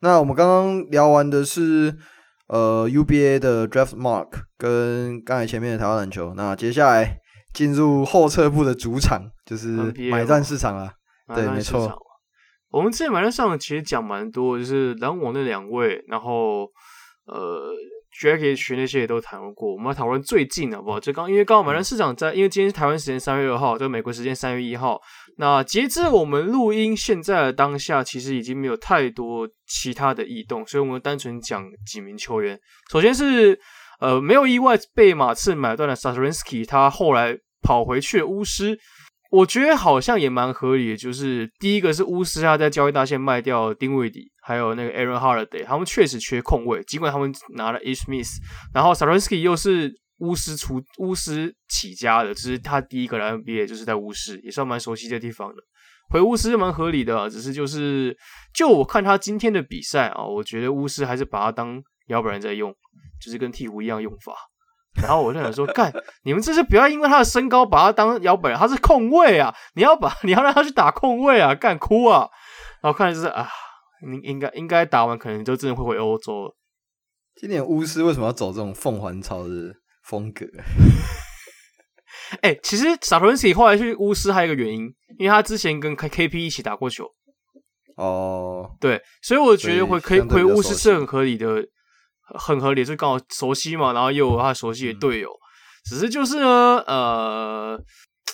那我们刚刚聊完的是呃 UBA 的 Draft Mark 跟刚才前面的台湾篮球，那接下来进入后撤步的主场，就是买断市场啊。对，没错。我们之前买断上其实讲蛮多，就是篮网那两位，然后呃。Dragic 那些也都谈过，我们要讨论最近的，好不好？就刚因为刚好买断市场在，因为今天是台湾时间三月二号，就美国时间三月一号。那截至我们录音现在的当下，其实已经没有太多其他的异动，所以我们单纯讲几名球员。首先是呃没有意外被马刺买断的 Satoransky，他后来跑回去了巫师。我觉得好像也蛮合理的，就是第一个是巫师他在交易大线卖掉丁威迪，还有那个 Aaron Holiday，他们确实缺控卫，尽管他们拿了 Ish Smith，然后 Satoransky 又是巫师出巫师起家的，只是他第一个来 NBA 就是在巫师，也算蛮熟悉的地方的，回巫师蛮合理的，只是就是就我看他今天的比赛啊，我觉得巫师还是把他当摇摆人在用，就是跟鹈鹕一样用法。然后我就想说，干，你们这是不要因为他的身高把他当摇摆人，他是控卫啊！你要把 你要让他去打控卫啊，干哭啊！然后看来就是啊，应应该应该打完，可能就真的会回欧洲了。今年巫师为什么要走这种凤凰巢的风格？哎、欸，其实 Satoransky 后来去巫师还有一个原因，因为他之前跟 KP 一起打过球。哦，对，所以我觉得回可以回巫师是很合理的。很合理，就刚好熟悉嘛，然后又有他熟悉的队友，只是就是呢，呃，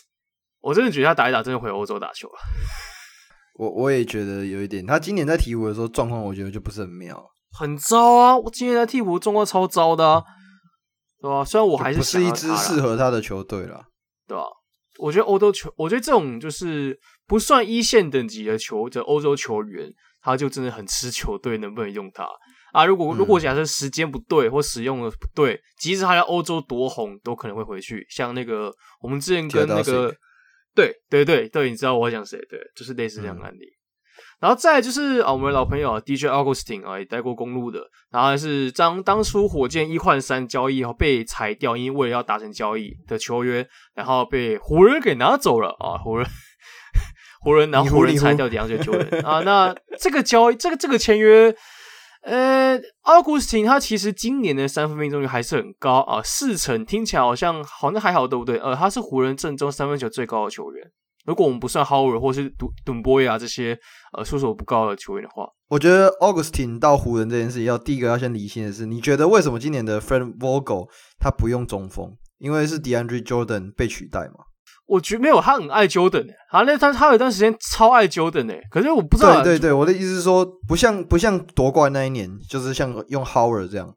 我真的觉得他打一打，真的回欧洲打球了。我我也觉得有一点，他今年在鹈鹕的时候状况，我觉得就不是很妙，很糟啊！我今年在鹈鹕状况超糟的，啊，对吧？虽然我还是不是一支适合他的球队了，对吧？我觉得欧洲球，我觉得这种就是不算一线等级的球的欧洲球员，他就真的很吃球队能不能用他。啊，如果如果假设时间不对或使用的不对，即使他在欧洲多红，都可能会回去。像那个我们之前跟那个，对对对对，你知道我会讲谁？对，就是类似这样的案例。嗯、然后再来就是啊，我们的老朋友 DJ Augustin 啊，也待过公路的，然后是当当初火箭一换三交易后被裁掉，因为为了要达成交易的球员，然后被湖人给拿走了啊，湖人 湖人然后湖人裁掉这样子的球员 啊，那这个交易这个这个签约。呃，奥古斯汀他其实今年的三分命中率还是很高啊，四成，听起来好像好像还好，对不对？呃，他是湖人阵中三分球最高的球员。如果我们不算 Howard 或是杜顿波亚这些呃出手不高的球员的话，我觉得奥古斯汀到湖人这件事情，要第一个要先理清的是，你觉得为什么今年的 Frank Vogel 他不用中锋？因为是 DeAndre Jordan 被取代嘛？我觉得没有，他很爱 Jordan 啊，那他他有一段时间超爱 Jordan 哎，可是我不知道。对对对，我的意思是说，不像不像夺冠那一年，就是像用 Howard 这样。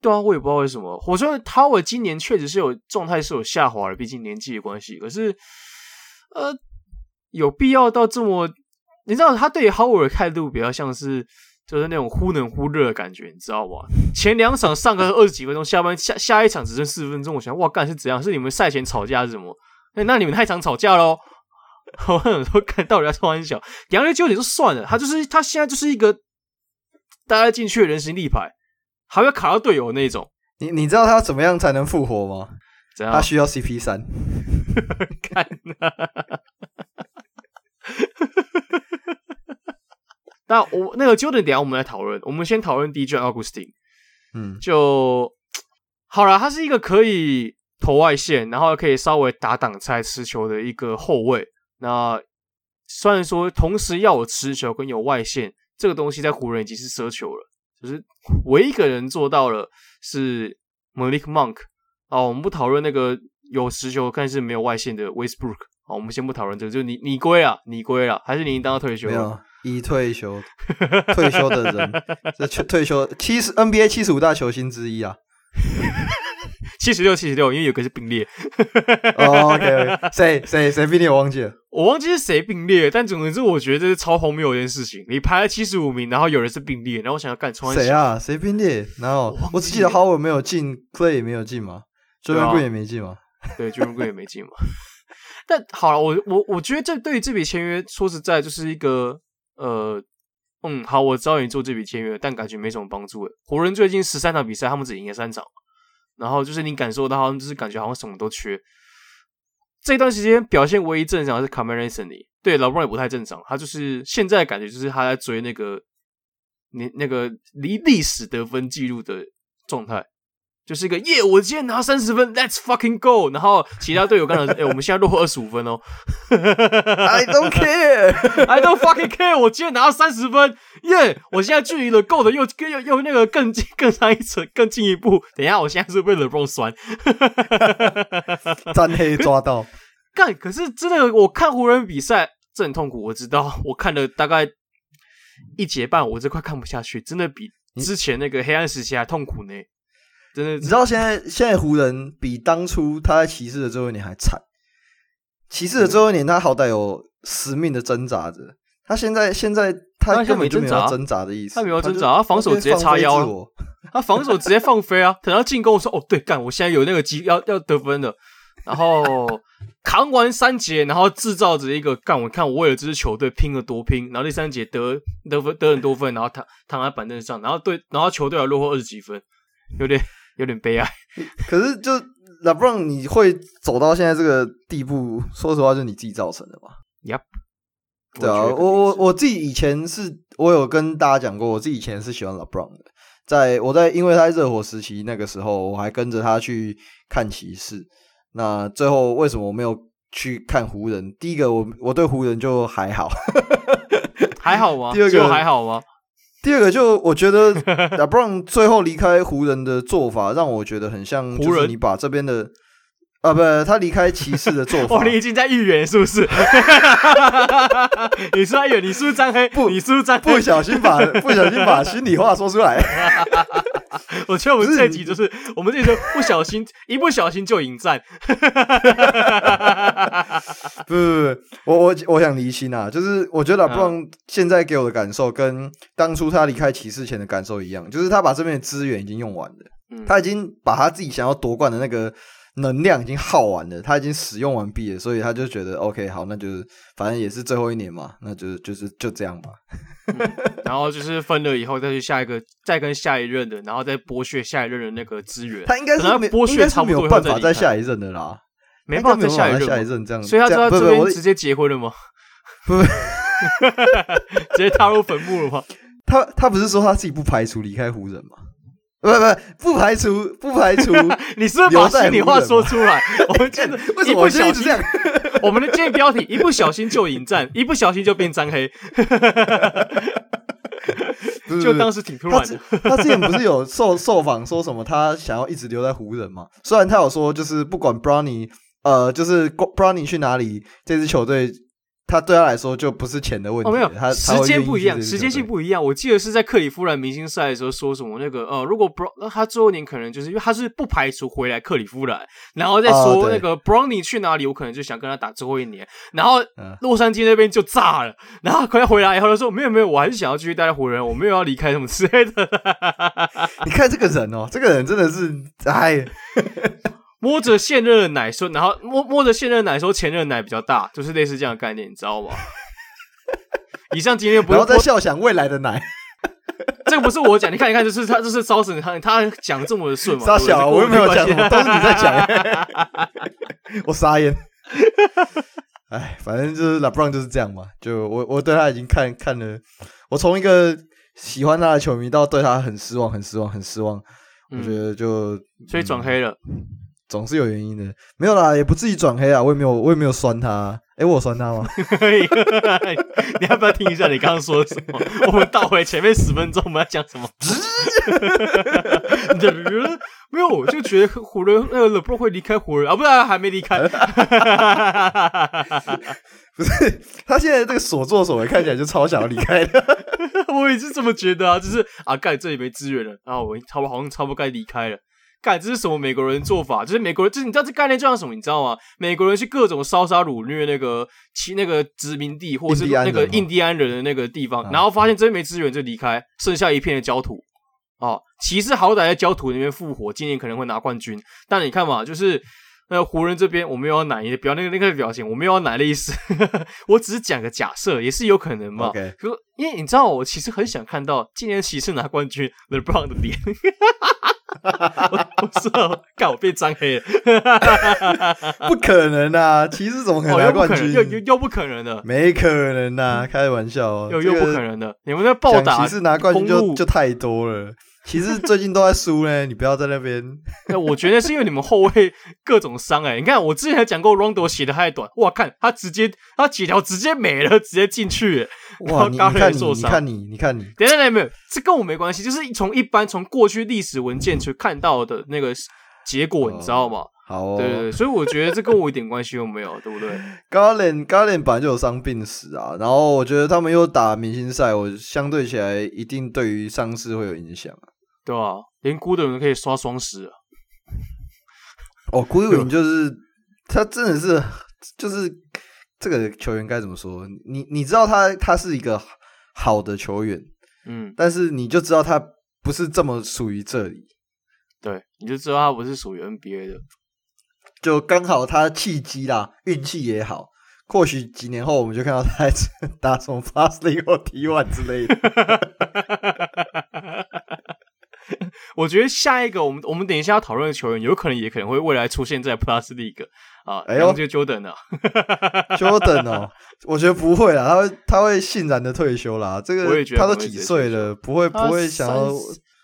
对啊，我也不知道为什么。我说 Howard 今年确实是有状态是有下滑的，毕竟年纪的关系。可是，呃，有必要到这么？你知道他对 Howard 的态度比较像是，就是那种忽冷忽热的感觉，你知道吧？前两场上个二十几分钟，下半下下一场只剩四分钟，我想哇，干是怎样？是你们赛前吵架是什么？欸、那你们太常吵架喽！我想说，看到底要开玩笑，杨瑞纠结就算了，他就是他现在就是一个大家进去的人形立牌，还要卡到队友那种。你你知道他怎么样才能复活吗？怎样？他需要 CP 三。看啊！那我那个 Jordan，等下我们来讨论。我们先讨论 DJ Augustin。嗯，就好了。他是一个可以。投外线，然后可以稍微打挡拆持球的一个后卫。那虽然说同时要有持球跟有外线这个东西，在湖人已经是奢求了。就是唯一一个人做到了是 Malik Monk。啊，我们不讨论那个有持球但是没有外线的 Westbrook。好，我们先不讨论这个，就你你归了，你归了，还是你已经当到退休了？没有，已退休，退休的人，这退休七十 NBA 七十五大球星之一啊。七十六，七十六，因为有个是并列。哦，OK，谁谁谁并列？我忘记了，我忘记是谁并列。但总之，我觉得这是超荒谬的一件事情。你排了七十五名，然后有人是并列，然后我想要干穿谁啊？谁并列？然后我，我只记得 Howard 没有进，Clay 也没有进嘛，Jordan 也没进嘛。对，Jordan 也没进嘛。但好了，我我我觉得这对于这笔签约，说实在就是一个呃，嗯，好，我知道你做这笔签约，但感觉没什么帮助。湖人最近十三场比赛，他们只赢了三场。然后就是你感受到，好像就是感觉好像什么都缺。这段时间表现唯一正常的是 Cameron Anthony，对老布朗也不太正常。他就是现在感觉就是他在追那个你那个离历史得分记录的状态。就是一个耶，我今天拿三十分，Let's fucking go！然后其他队友刚才说，哎、欸，我们现在落后二十五分哦。I don't care，I don't fucking care！我今天拿了三十分，耶！我现在距离了 GOAT 的又又又又那个更近更上一层更进一步。等一下，我现在是被 LeBron 酸，沾黑抓到。干，可是真的，我看湖人比赛这很痛苦。我知道，我看了大概一节半，我这快看不下去，真的比之前那个黑暗时期还痛苦呢。真的，你知道现在现在湖人比当初他在骑士的最后一年还惨。骑士的最后一年，他好歹有死命的挣扎着。他现在现在他根本就没有挣扎的意思，他没有挣扎，他防守直接叉腰了。他防守直接放飞啊！等到进攻，我说哦，对，干，我现在有那个机要要得分了。然后扛完三节，然后制造着一个干，我看我为了这支球队拼了多拼。然后第三节得得分得很多分，然后躺躺在板凳上，然后对，然后球队还落后二十几分，有点。有点悲哀，可是就 LeBron 你会走到现在这个地步，说实话，就是你自己造成的吧？Yep，对啊，我我我自己以前是，我有跟大家讲过，我自己以前是喜欢 LeBron 的，在我在因为他在热火时期那个时候，我还跟着他去看骑士。那最后为什么我没有去看湖人？第一个，我我对湖人就还好，还好吗？第二个还好吗？第二个就我觉得 LeBron 最后离开湖人的做法，让我觉得很像，就是你把这边的啊，不，他离开骑士的做法，哦，你已经在预言是不是？你是在预言，你是不是张黑？不，你是不是张不小心把不小心把心里话说出来？我觉得我们这集就是我们这集不小心一不小心就引战。不不不，我我我想离心啊，就是我觉得 LeBron 现在给我的感受跟当初他离开骑士前的感受一样，就是他把这边的资源已经用完了，他已经把他自己想要夺冠的那个。能量已经耗完了，他已经使用完毕了，所以他就觉得 OK，好，那就是反正也是最后一年嘛，那就就是就这样吧。嗯、然后就是分了以后再去下一个，再跟下一任的，然后再剥削下一任的那个资源。他应该是剥削差不多，没有办法再下一任的啦，没办法再下一任，下一任这样，所以他就在这边直接结婚了吗？不，不，直接踏入坟墓了吗？他他不是说他自己不排除离开湖人吗？不不不排除不排除，你是不是把心里话说出来？我们真的为什么我就一直这样？我们的今天标题一不小心就引战，一不小心就变张黑，就当时挺突然的。他之前不是有受受访说什么，他想要一直留在湖人嘛？虽然他有说，就是不管 Brownie 呃，就是 Brownie 去哪里，这支球队。他对他来说就不是钱的问题。哦，没有，他时间不一样，时间性不一样。我记得是在克里夫兰明星赛的时候说什么那个呃，如果 Bron 他最后一年可能就是因为他是不排除回来克里夫兰，然后再说那个 Brownie 去哪里，我可能就想跟他打最后一年。然后洛杉矶那边就炸了，然后快要回来以后他说没有没有，我还是想要继续待在湖人，我没有要离开什么之类的。你看这个人哦，这个人真的是哎。摸着现任的奶说，然后摸摸着现任的奶说前任的奶比较大，就是类似这样的概念，你知道吗？以上今天不要再笑想未来的奶，这个不是我讲，你看一看，就是他，就是招神，他他讲的这么的顺嘛？傻小，我又没有讲，都是你在讲，我傻眼。哎，反正就是 LeBron 就是这样嘛，就我我对他已经看看了，我从一个喜欢他的球迷到对他很失望，很失望，很失望。我觉得就所以转黑了。总是有原因的，没有啦，也不至于转黑啊，我也没有，我也没有酸他。诶，我有酸他吗？你要不要听一下你刚刚说的什么？我们倒回前面十分钟，我们要讲什么？没有，我就觉得湖人那个 LeBron 会离开湖人啊，不然还没离开。不是，他现在这个所作所为看起来就超想要离开的。我也是这么觉得啊，就是啊，盖这里没资源了，然后我差不多好像差不多该离开了。干，这是什么美国人做法？就是美国人，就是你知道这概念就像什么？你知道吗？美国人去各种烧杀掳掠那个其那个殖民地，或者是那个印第安人的那个地方，然后发现真没资源就离开，剩下一片的焦土。哦，骑士好歹在焦土那边复活，今年可能会拿冠军。但你看嘛，就是那湖人这边，我没有要奶，你不要那个那个表情，我没有要奶的意思，我只是讲个假设，也是有可能嘛。可因为你知道，我其实很想看到今年骑士拿冠军，LeBron 的脸。我 知道，干我变张黑了，不可能啊！骑士怎么可能拿冠军？又又又不可能的，没可能呐！开玩笑哦，又又不可能的。你们在暴打骑士拿冠军就就太多了。其实最近都在输呢，你不要在那边。那我觉得是因为你们后卫各种伤哎、欸。你看我之前还讲过，Rondo 写的太短，哇，看他直接他几条直接没了，直接进去、欸。哇，你看你，你看你，你看你，等下等下没有，这跟我没关系，就是从一般从过去历史文件去看到的那个结果，你知道吗？好，哦，对对对，所以我觉得这跟我一点关系都没有，对不对？Garland Garland 本来就有伤病史啊，然后我觉得他们又打明星赛，我相对起来一定对于伤势会有影响啊。对啊，连孤的人可以刷双十啊！哦，孤的人就是他真的是就是这个球员该怎么说？你你知道他他是一个好的球员，嗯，但是你就知道他不是这么属于这里，对，你就知道他不是属于 NBA 的，就刚好他契机啦，运气也好，或许几年后我们就看到他打什么 Plus League 或 T1 之类的。我觉得下一个，我们我们等一下要讨论的球员，有可能也可能会未来出现在 Plus League 啊。哎呦，就 Jordan 啊，Jordan 哦，我觉得不会啦，他会他会欣然的退休啦。这个他都几岁了，不会不会想要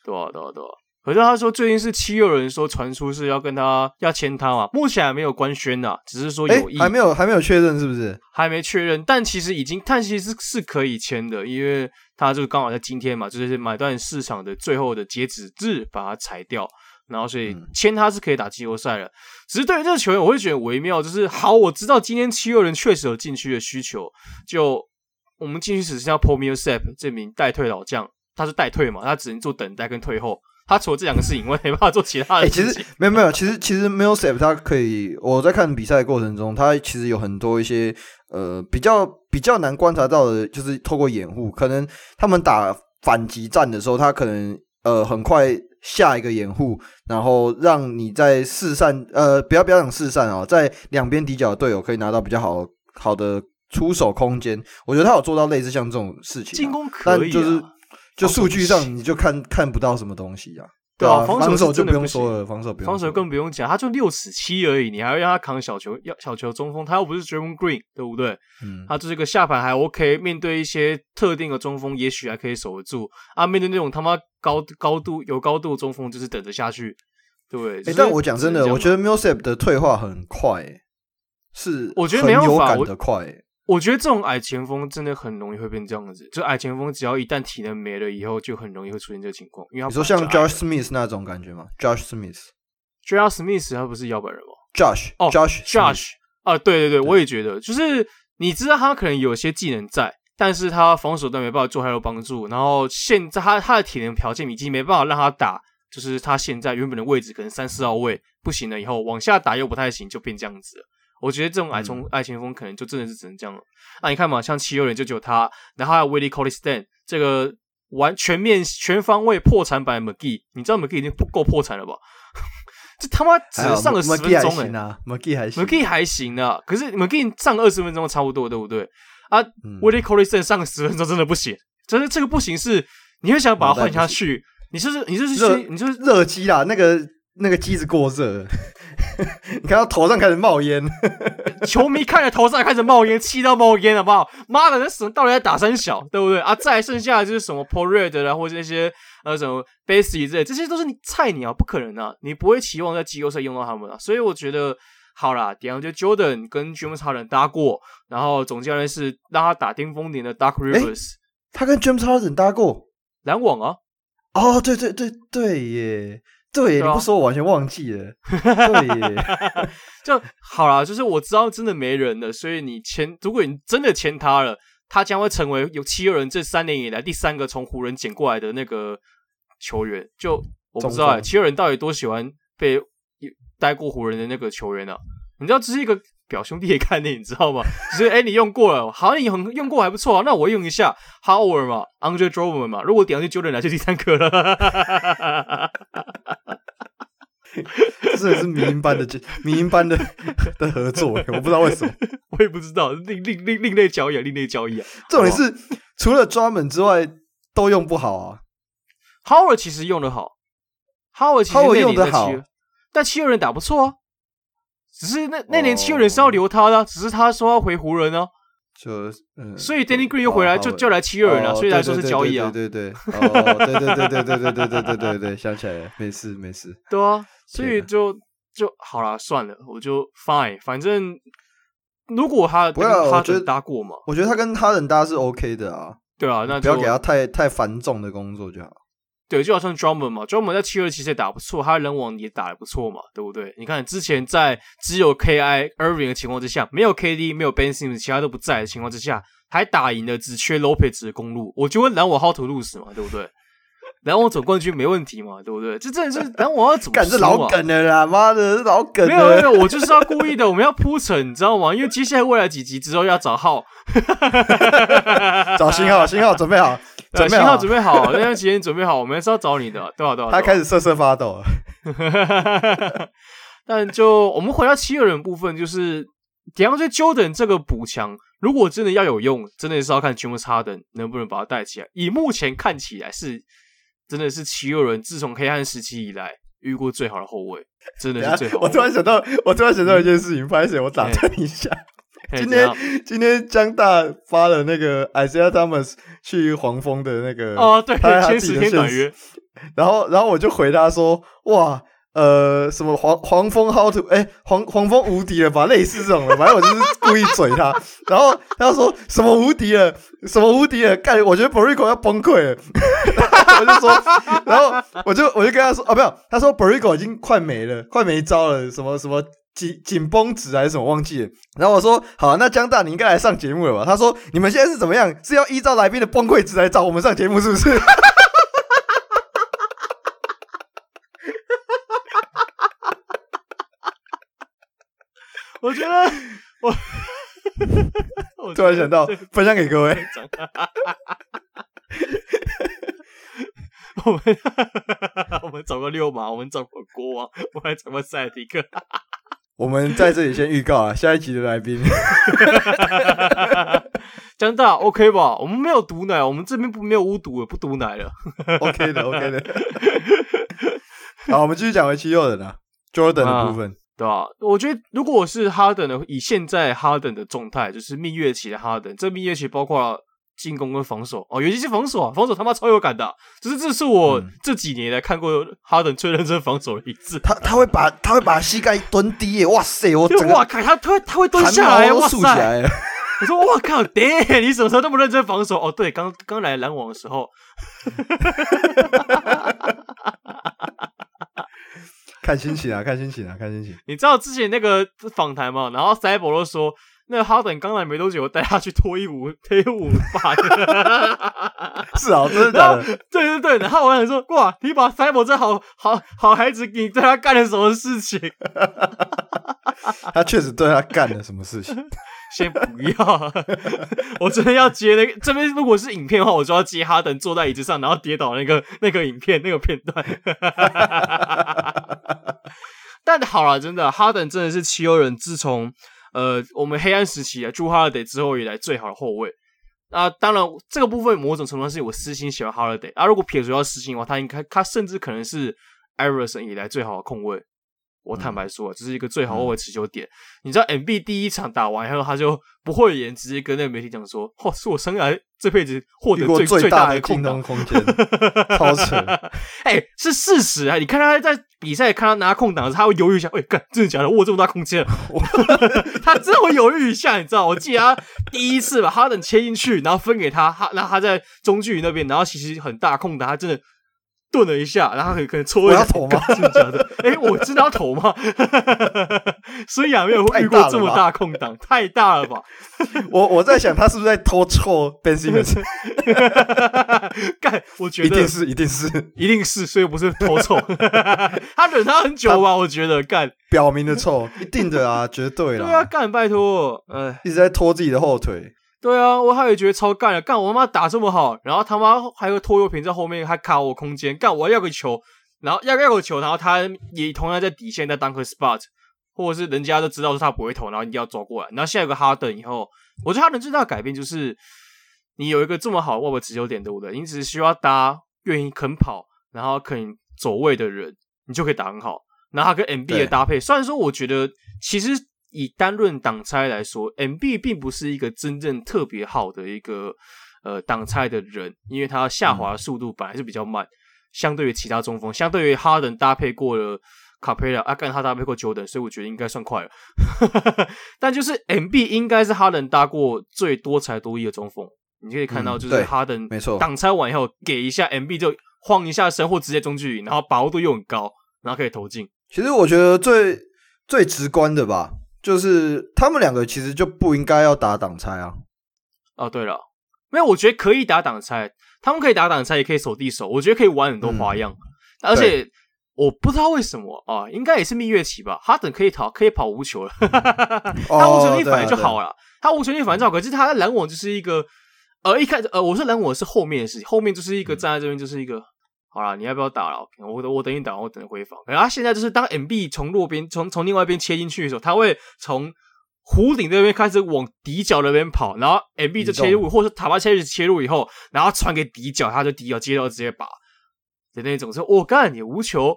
多少多少多少。可是他说最近是七有人说传出是要跟他要签他嘛，目前还没有官宣呐，只是说有意，还没有还没有确认是不是？还没确认，但其实已经，但其实是可以签的，因为他就刚好在今天嘛，就是买断市场的最后的截止日把它裁掉，然后所以签他是可以打季后赛了。只是对于这个球员，我会觉得微妙，就是好，我知道今天七六人确实有禁区的需求，就我们禁区只剩下 Millsap 这名代退老将，他是代退嘛，他只能做等待跟退后。他除了这两个事情，我也没办法做其他的事情。欸、其实没有没有，其实其实 Millsap 他可以，我在看比赛的过程中，他其实有很多一些呃比较比较难观察到的，就是透过掩护，可能他们打反击战的时候，他可能呃很快下一个掩护，然后让你在四散呃不要不要讲四散啊，在两边底角的队友可以拿到比较好好的出手空间。我觉得他有做到类似像这种事情，进攻可以、啊，就是。就数据上你就看看不到什么东西啊，对啊，防守就不用说了，防守不用，防守更不用讲，他就六尺七而已，你还要让他扛小球，要小球中锋，他又不是 Draymond Green，对不对？嗯，他就是个下盘还 OK，面对一些特定的中锋，也许还可以守得住啊。面对那种他妈高高度有高度的中锋，就是等着下去，对不对？欸，但我讲真的，我觉得 Millsap 的退化很快，欸，是我觉得没有感的快，欸。我觉得这种矮前锋真的很容易会变这样子，就矮前锋只要一旦体能没了以后，就很容易会出现这个情况。因为你说像 Josh Smith 那种感觉吗？Josh Smith，Josh Smith 他不是摇摆人吗？Josh 哦，Josh Josh 啊，对对对，我也觉得，就是你知道他可能有些技能在，但是他防守端没办法做太多帮助，然后现在他他的体能条件已经没办法让他打，就是他现在原本的位置可能三四号位不行了，以后往下打又不太行，就变这样子了。我觉得这种矮中矮前锋可能就真的是只能这样了。那、啊、你看嘛，像七六人就只有他，然后还有 Willie Cauley-Stein 这个完全面全方位破产版的 McGee，你知道 McGee 已经不够破产了吧？这他妈只上了十分钟哎、欸、，McGee 还行，McGee 还行啊。可是 McGee 上二十分钟差不多，对不对？啊、嗯、Willie Cauley-Stein 上个十分钟真的不行，真的这个不行是，你会想把它换下去，你是你就是热，你就是热机啦，那个那个机子过热。你看到头上开始冒烟，球迷看着头上开始冒烟，气到冒烟，好不好？妈的，那什么到底在打三小，对不对啊？再剩下的就是什么 Paul Reed 啊，或者那些呃什么 Bassey 之类，这些都是你菜鸟，不可能啊！你不会期望在季后赛用到他们啊。所以我觉得好啦，DeAndre Jordan 跟 James Harden 搭过，然后总教练是让他打巅峰点的 Dark Rivers，、欸、他跟 James Harden 搭过篮网啊？哦，对对对对耶。对，对啊，你不说，我完全忘记了。对耶，就好啦。就是我知道真的没人了，所以你签，如果你真的签他了，他将会成为有七六人这三年以来第三个从湖人捡过来的那个球员。就我不知道哎，七六人到底多喜欢被待过湖人的那个球员呢？啊？你知道这是一个。表兄弟的概念，你知道吗？就是哎、欸，你用过了，好像你很用过还不错啊，那我用一下 Howard 嘛，Andre Drummond 嘛。如果点上去 Jordan 来就第三个了，这也是民营班的民营班的的合作，我不知道为什么，我也不知道，另另另另类交易啊，另类交易啊。重点是除了 Drummond 之外都用不好啊。Howard 其实用得好。哈维其实用的好，但七六人打不错啊。只是那那年七六人是要留他的，只是他说要回湖人哦。就嗯，所以 Danny Green 又回来，就就来七六人了，所以来说是交易啊。对对对，哦，对对对对对对对对对对对，想起来了，没事没事。对啊，所以就就好了，算了，我就 fine，反正如果他不要他觉得搭过嘛，我觉得他跟他人搭是 OK 的啊。对啊，那不要给他太太繁重的工作就好。对，就好像 Drummond 嘛，Drummond 在七二其实也打不错，他人网也打得不错嘛，对不对？你看之前在只有 KI Irving 的情况之下，没有 KD，没有 Ben Simmons，其他都不在的情况之下，还打赢了只缺 Lopez 的公路，我就问篮网 How to lose 嘛，对不对？篮网总冠军没问题嘛，对不对？这真的是篮网要怎么啊？干，这老梗了啦，妈的，是老梗了。没有没有，我就是要故意的，我们要铺陈，你知道吗？因为接下来未来几集之后要找号，找新号，新号准备好。对，信号准备好，那段时间准备好，我们是要找你的，对吧？对吧？他开始瑟瑟发抖了。但就我们回到七六人部分，就是 DeAndre Jordan 这个补强，如果真的要有用，真的是要看 James Harden 能不能把他带起来。以目前看起来是，真的是七六人自从黑暗时期以来遇过最好的后卫，真的是最好的。我突然想到，我突然想到一件事情，不好意思，我打断一下。今天今天江大发了那个 Isaiah Thomas 去黄蜂的那个哦，对，签十天短约，然后然后我就回他说，哇，呃，什么黄黄蜂 How to 哎，黄黄蜂无敌了吧？类似这种的，反正我就是故意嘴他，然后他说什么无敌了，什么无敌了，干，我觉得 Borrego 要崩溃了，我就说，然后我就我就跟他说，哦，没有，他说 Borrego 已经快没了，快没招了，什么什么。紧紧绷值还是什么忘记了，然后我说好，那江大你应该来上节目了吧？他说你们现在是怎么样？是要依照来宾的崩溃值来找我们上节目是不是？我觉得我，我 突然想到 分享给各位，我们 我们找个六马，我们找个国王，我们还找个赛迪克。我们在这里先预告啊，下一集的来宾，江大 OK 吧？我们没有毒奶，我们这边不没有巫毒了，不毒奶了，OK 的 OK 的。好，我们继续讲回七六人啊，Jordan 的部分，啊对吧、啊？我觉得如果我是哈登的，以现在哈登的状态，就是蜜月期的哈登，这蜜月期包括。进攻跟防守哦，尤其是防守啊，防守他妈超有感的，只是这是我这几年来看过哈登最认真防守的一次。他他会把他会把膝盖蹲低耶，哇塞，我哇靠，他他会他会蹲下来，哇塞，我说哇靠，爹，你什么时候那么认真防守？哦，对，刚刚来篮网的时候，看心情啊，看心情啊，看心情。你知道之前那个访谈吗？然后塞博都说。那个哈登刚来没多久，我带他去脱衣舞，脱衣舞吧。是啊，真的假的？对对对，然后我想说，哇，你把塞博这好好好孩子，你对他干了什么事情？他确实对他干了什么事情？先不要，我真的要接那个。这边如果是影片的话，我就要接哈登坐在椅子上，然后跌倒那个那个影片那个片段。但好了，真的，哈登真的是七六人自从。呃，我们黑暗时期啊朱 Holiday 之后以来最好的后卫。那当然，这个部分某种程度上是我私心喜欢 Holiday。啊，如果撇除掉私心的话，他应该他甚至可能是艾尔森以来最好的控卫。我坦白说，这是一个最好后卫持久点。嗯、你知道，MB 第一场打完以后，他就不讳言，直接跟那个媒体讲说：“哦，是我生涯这辈子获得最最大的空档空间，超扯！哎、欸，是事实啊！你看他在比赛，看他拿空档的时候，他会犹豫一下。哎、欸，干，真的假的？我这么大空间？他真的会犹豫一下，你知道？我记得他第一次把哈登切进去，然后分给他，他然后他在中距离那边，然后其实很大空档，他真的。顿了一下，然后可能戳一下头吗？真的假的？哎，我知道头吗？所以啊，没有遇过这么大空档，太大了吧？我我在想，他是不是在偷臭 Ben Simmons？干，我觉得一定是，一定是，一定是，所以不是偷臭。他忍他很久吧？我觉得干，表明的臭，一定的啊，绝对了。对啊，干，拜托，哎，一直在拖自己的后腿。对啊，我还也觉得超干的，干我他妈打这么好，然后他妈还有个拖油瓶在后面还卡我空间，干我要个球，然后要要个球，然后他也同样在底线在当个 spot，或者是人家都知道说他不会投，然后一定要抓过来，然后现在有个哈登以后，我觉得哈登最大的改变就是你有一个这么好的外围持球点，对不对？你只是需要搭愿意肯跑，然后肯走位的人，你就可以打很好。然后他跟 MB 的搭配，虽然说我觉得其实以单论挡拆来说，MB 并不是一个真正特别好的一个呃挡拆的人，因为他下滑的速度本来是比较慢，嗯、相对于其他中锋，相对于哈登搭配过了。卡佩拉，啊，甘他搭配过 Jordan，所以我觉得应该算快了。但就是 MB 应该是哈登搭过最多才多艺的中锋。你可以看到，就是哈登没错，挡拆完以后给一下 MB 就晃一下身，或直接中距离，然后把握度又很高，然后可以投进。其实我觉得最最直观的吧，就是他们两个其实就不应该要打挡拆啊。哦，对了，没有，我觉得可以打挡拆，他们可以打挡拆，也可以守地守，我觉得可以玩很多花样，嗯、而且。我不知道为什么啊，应该也是蜜月期吧。哈登可以逃，可以跑无球了，他无球力反而就好了。哦、他无球力反而就好，可是他的拦网就是一个，呃，一开始呃，我说拦网是后面的事情，后面就是一个站在这边就是一个，好了，你要不要打了？我我等你打，我等你回防。然后他现在就是当 MB 从弱边从从另外一边切进去的时候，他会从弧顶那边开始往底角那边跑，然后 MB 就切入，或者是塔巴切入切入以后，然后传给底角，他就底角接到直接把的那种说，我、哦、干你无球。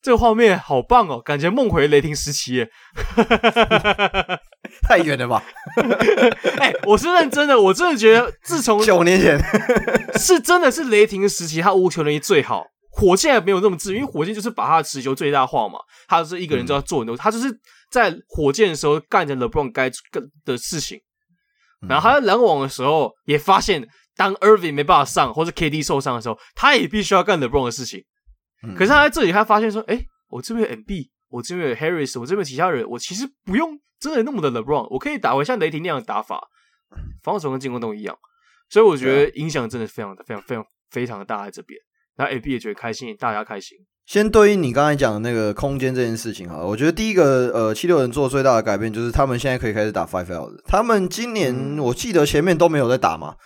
这个画面好棒哦，感觉梦回雷霆时期耶，太远了吧？哎、欸，我是认真的，我真的觉得自从九年前是真的是雷霆的时期，他无球能力最好。火箭还没有那么自，因为火箭就是把他的持球最大化嘛，他就是一个人就要做很多，嗯、他就是在火箭的时候干着 LeBron 该干的事情，然后他在篮网的时候也发现，当 Irving 没办法上或者 KD 受伤的时候，他也必须要干 LeBron 的事情。可是他在这里，他发现说：“哎、欸，我这边有 MB，我这边有 Harris，我这边其他人，我其实不用真的那么的 LeBron，我可以打回像雷霆那样的打法，防守跟进攻都一样。所以我觉得影响真的非常的、非常、非常、非常的大在这边。那 AB 也觉得开心，大家开心。先对应你刚才讲的那个空间这件事情哈，我觉得第一个呃，七六人做最大的改变就是他们现在可以开始打 Five Out。他们今年我记得前面都没有在打嘛。”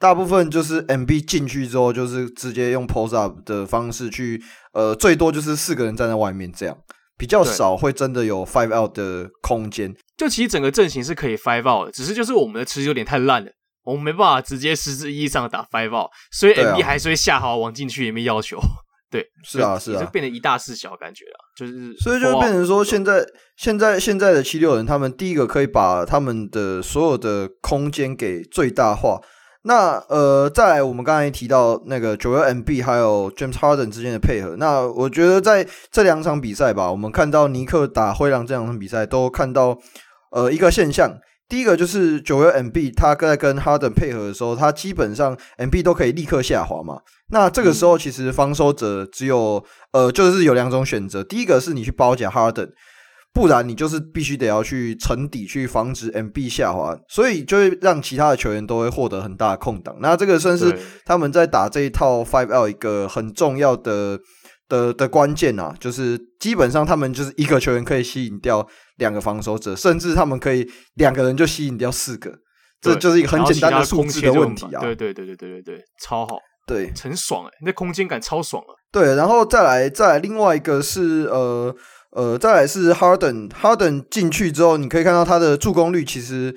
大部分就是 MB 进去之后，就是直接用 post up 的方式去，呃，最多就是四个人站在外面这样，比较少会真的有 five out 的空间。就其实整个阵型是可以 five out 的，只是就是我们的持球点太烂了，我们没办法直接实质意义上打 five out，所以 MB 还是会下好往禁区里面要求。对，是啊，是啊，就变得一大四小感觉了，就是所以就变成说，现在现在现在的七六人，他们第一个可以把他们的所有的空间给最大化。那呃，再来我们刚才提到那个九 L MB 还有 James Harden 之间的配合，那我觉得在这两场比赛吧，我们看到尼克打灰狼这两场比赛，都看到呃一个现象，第一个就是九月 MB 他在跟 Harden 配合的时候，他基本上 MB 都可以立刻下滑嘛。那这个时候其实防守者只有呃就是有两种选择，第一个是你去包夹 Harden。不然你就是必须得要去沉底去防止 MB 下滑，所以就会让其他的球员都会获得很大的空档。那这个算是他们在打这一套 Five L 一个很重要的的的关键啊，就是基本上他们就是一个球员可以吸引掉两个防守者，甚至他们可以两个人就吸引掉四个，这就是一个很简单的数字的问题啊。对对对对对对对，超好，对，很爽哎、欸，那空间感超爽啊。对，然后再来再来另外一个是呃。呃，再来是 Harden，Harden 进去之后，你可以看到他的助攻率其实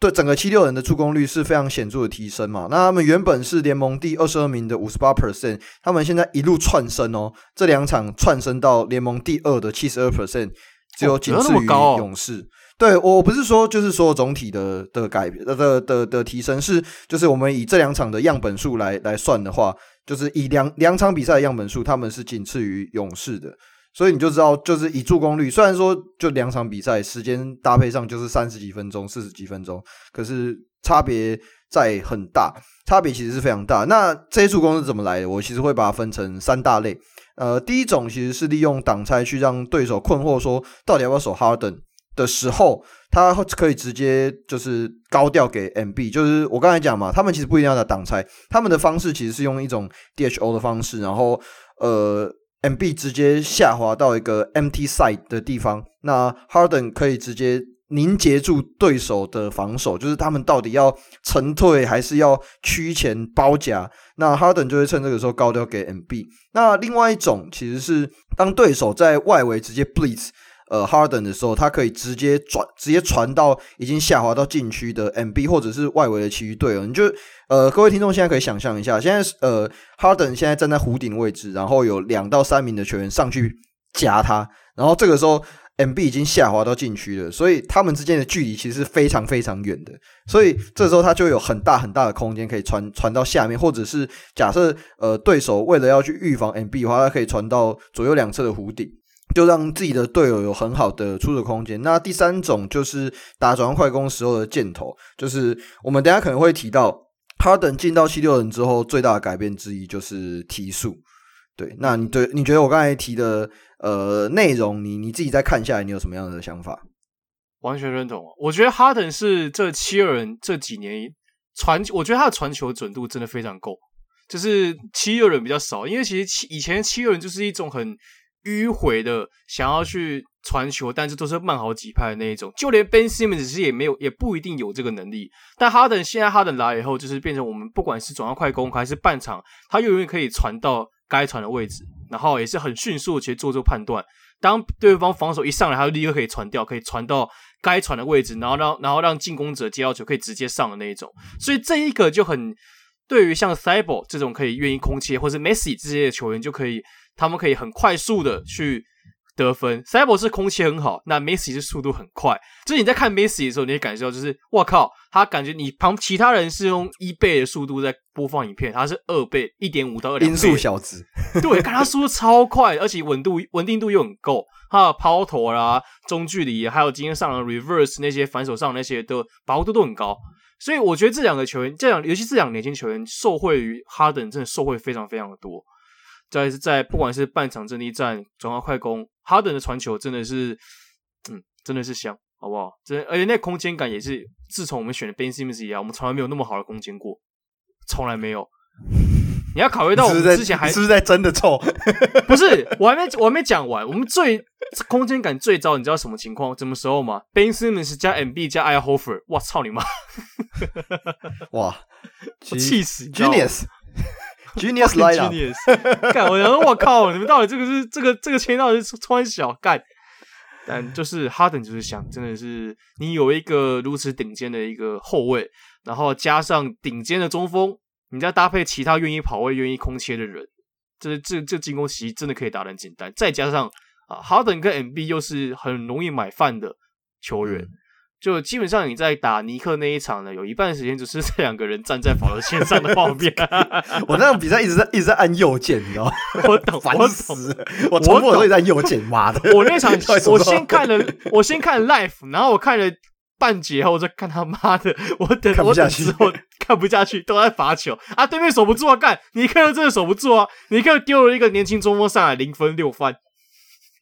对整个七六人的助攻率是非常显著的提升嘛。那他们原本是联盟第二十二名的五十八 percent，他们现在一路窜升哦，这两场窜升到联盟第二的七十二 percent，只有仅次于勇士。对，我不是说就是说总体的的改的的的的提升，是就是我们以这两场的样本数来来算的话，就是以两两场比赛的样本数，他们是仅次于勇士的。所以你就知道，就是以助攻率，虽然说就两场比赛时间搭配上就是三十几分钟、四十几分钟，可是差别在很大，差别其实是非常大。那这些助攻是怎么来的？我其实会把它分成三大类。呃，第一种其实是利用挡拆去让对手困惑，说到底要不要守 Harden 的时候，他可以直接就是高调给 MB。就是我刚才讲嘛，他们其实不一定要打挡拆，他们的方式其实是用一种 DHO 的方式，然后呃。MB 直接下滑到一个 empty side 的地方，那 Harden 可以直接凝结住对手的防守，就是他们到底要沉退还是要趋前包夹，那 Harden 就会趁这个时候高调给 MB。那另外一种其实是当对手在外围直接 blitz。呃，Harden 的时候，他可以直接转，直接传到已经下滑到禁区的 MB 或者是外围的其余队友。你就呃，各位听众现在可以想象一下，现在呃，Harden 现在站在弧顶位置，然后有两到三名的球员上去夹他，然后这个时候 MB 已经下滑到禁区了，所以他们之间的距离其实是非常非常远的，所以这时候他就有很大很大的空间可以传传到下面，或者是假设呃对手为了要去预防 MB 的话，他可以传到左右两侧的弧顶。就让自己的队友有很好的出手空间。那第三种就是打转换快攻时候的箭头，就是我们等下可能会提到，哈登进到七六人之后最大的改变之一就是提速。对，那你对你觉得我刚才提的呃内容，你你自己再看下来，你有什么样的想法？完全认同。我觉得哈登是这七六人这几年传，我觉得他的传球准度真的非常够，就是七六人比较少，因为其实七以前七六人就是一种很。迂回的想要去传球，但是都是慢好几拍的那一种。就连 Ben Simmons 其实也没有，也不一定有这个能力。但哈登现在哈登来以后，就是变成我们不管是转换快攻还是半场，他永远可以传到该传的位置，然后也是很迅速的去做这个判断。当对方防守一上来，他就立刻可以传掉，可以传到该传的位置，然后让然后让进攻者接到球可以直接上的那一种。所以这一个就很对于像 Thybulle 这种可以愿意空切，或是 Messi 这些球员就可以。他们可以很快速的去得分，Cyber 是空切很好，那 Messi 是速度很快。就是你在看 Messi 的时候，你会感受到，就是我靠，他感觉你旁其他人是用一倍的速度在播放影片，他是二倍，一点五到二点五。音速小子，对，看他速度超快，而且稳度稳定度又很够，他的抛投啦、中距离，还有今天上的 Reverse 那些反手上那些的把握度都很高。所以我觉得这两个球员，这两尤其这两个年轻球员，受惠于哈登，真的受惠非常非常的多。在在不管是半场阵地战、转化快攻，哈登的传球真的是，嗯，真的是香，好不好？真而且那空间感也是，自从我们选了 Ben Simmons 以来，我们从来没有那么好的空间过，从来没有。你要考虑到我们之前还是不是在真的臭？不是，我还没我还没讲完。我们最空间感最糟，你知道什么情况？什么时候吗？Ben Simmons 加 MB 加 Al Horford，我操你妈！哇，我气死！Genius。Genius Genius 干！我说我靠，你们到底这个是这个这个签到底是穿小干？但就是哈登就是想，真的是你有一个如此顶尖的一个后卫，然后加上顶尖的中锋，你再搭配其他愿意跑位、愿意空切的人，这这这进攻其实真的可以打得很简单。再加上啊，哈登跟 MB 又是很容易买饭的球员。嗯就基本上你在打尼克那一场呢，有一半时间就是这两个人站在防守线上的画面。我那场比赛一直在一直在按右键，你知道吗？我懂，烦死！我从头都在右键，妈的！我那场 我先看了，我先看了 live，然后我看了半节后，我再看他妈的，我等我等之后看不下去，都在罚球啊！对面守不住啊，干！尼克真的守不住啊！尼克丢了一个年轻中锋上来，零分六犯。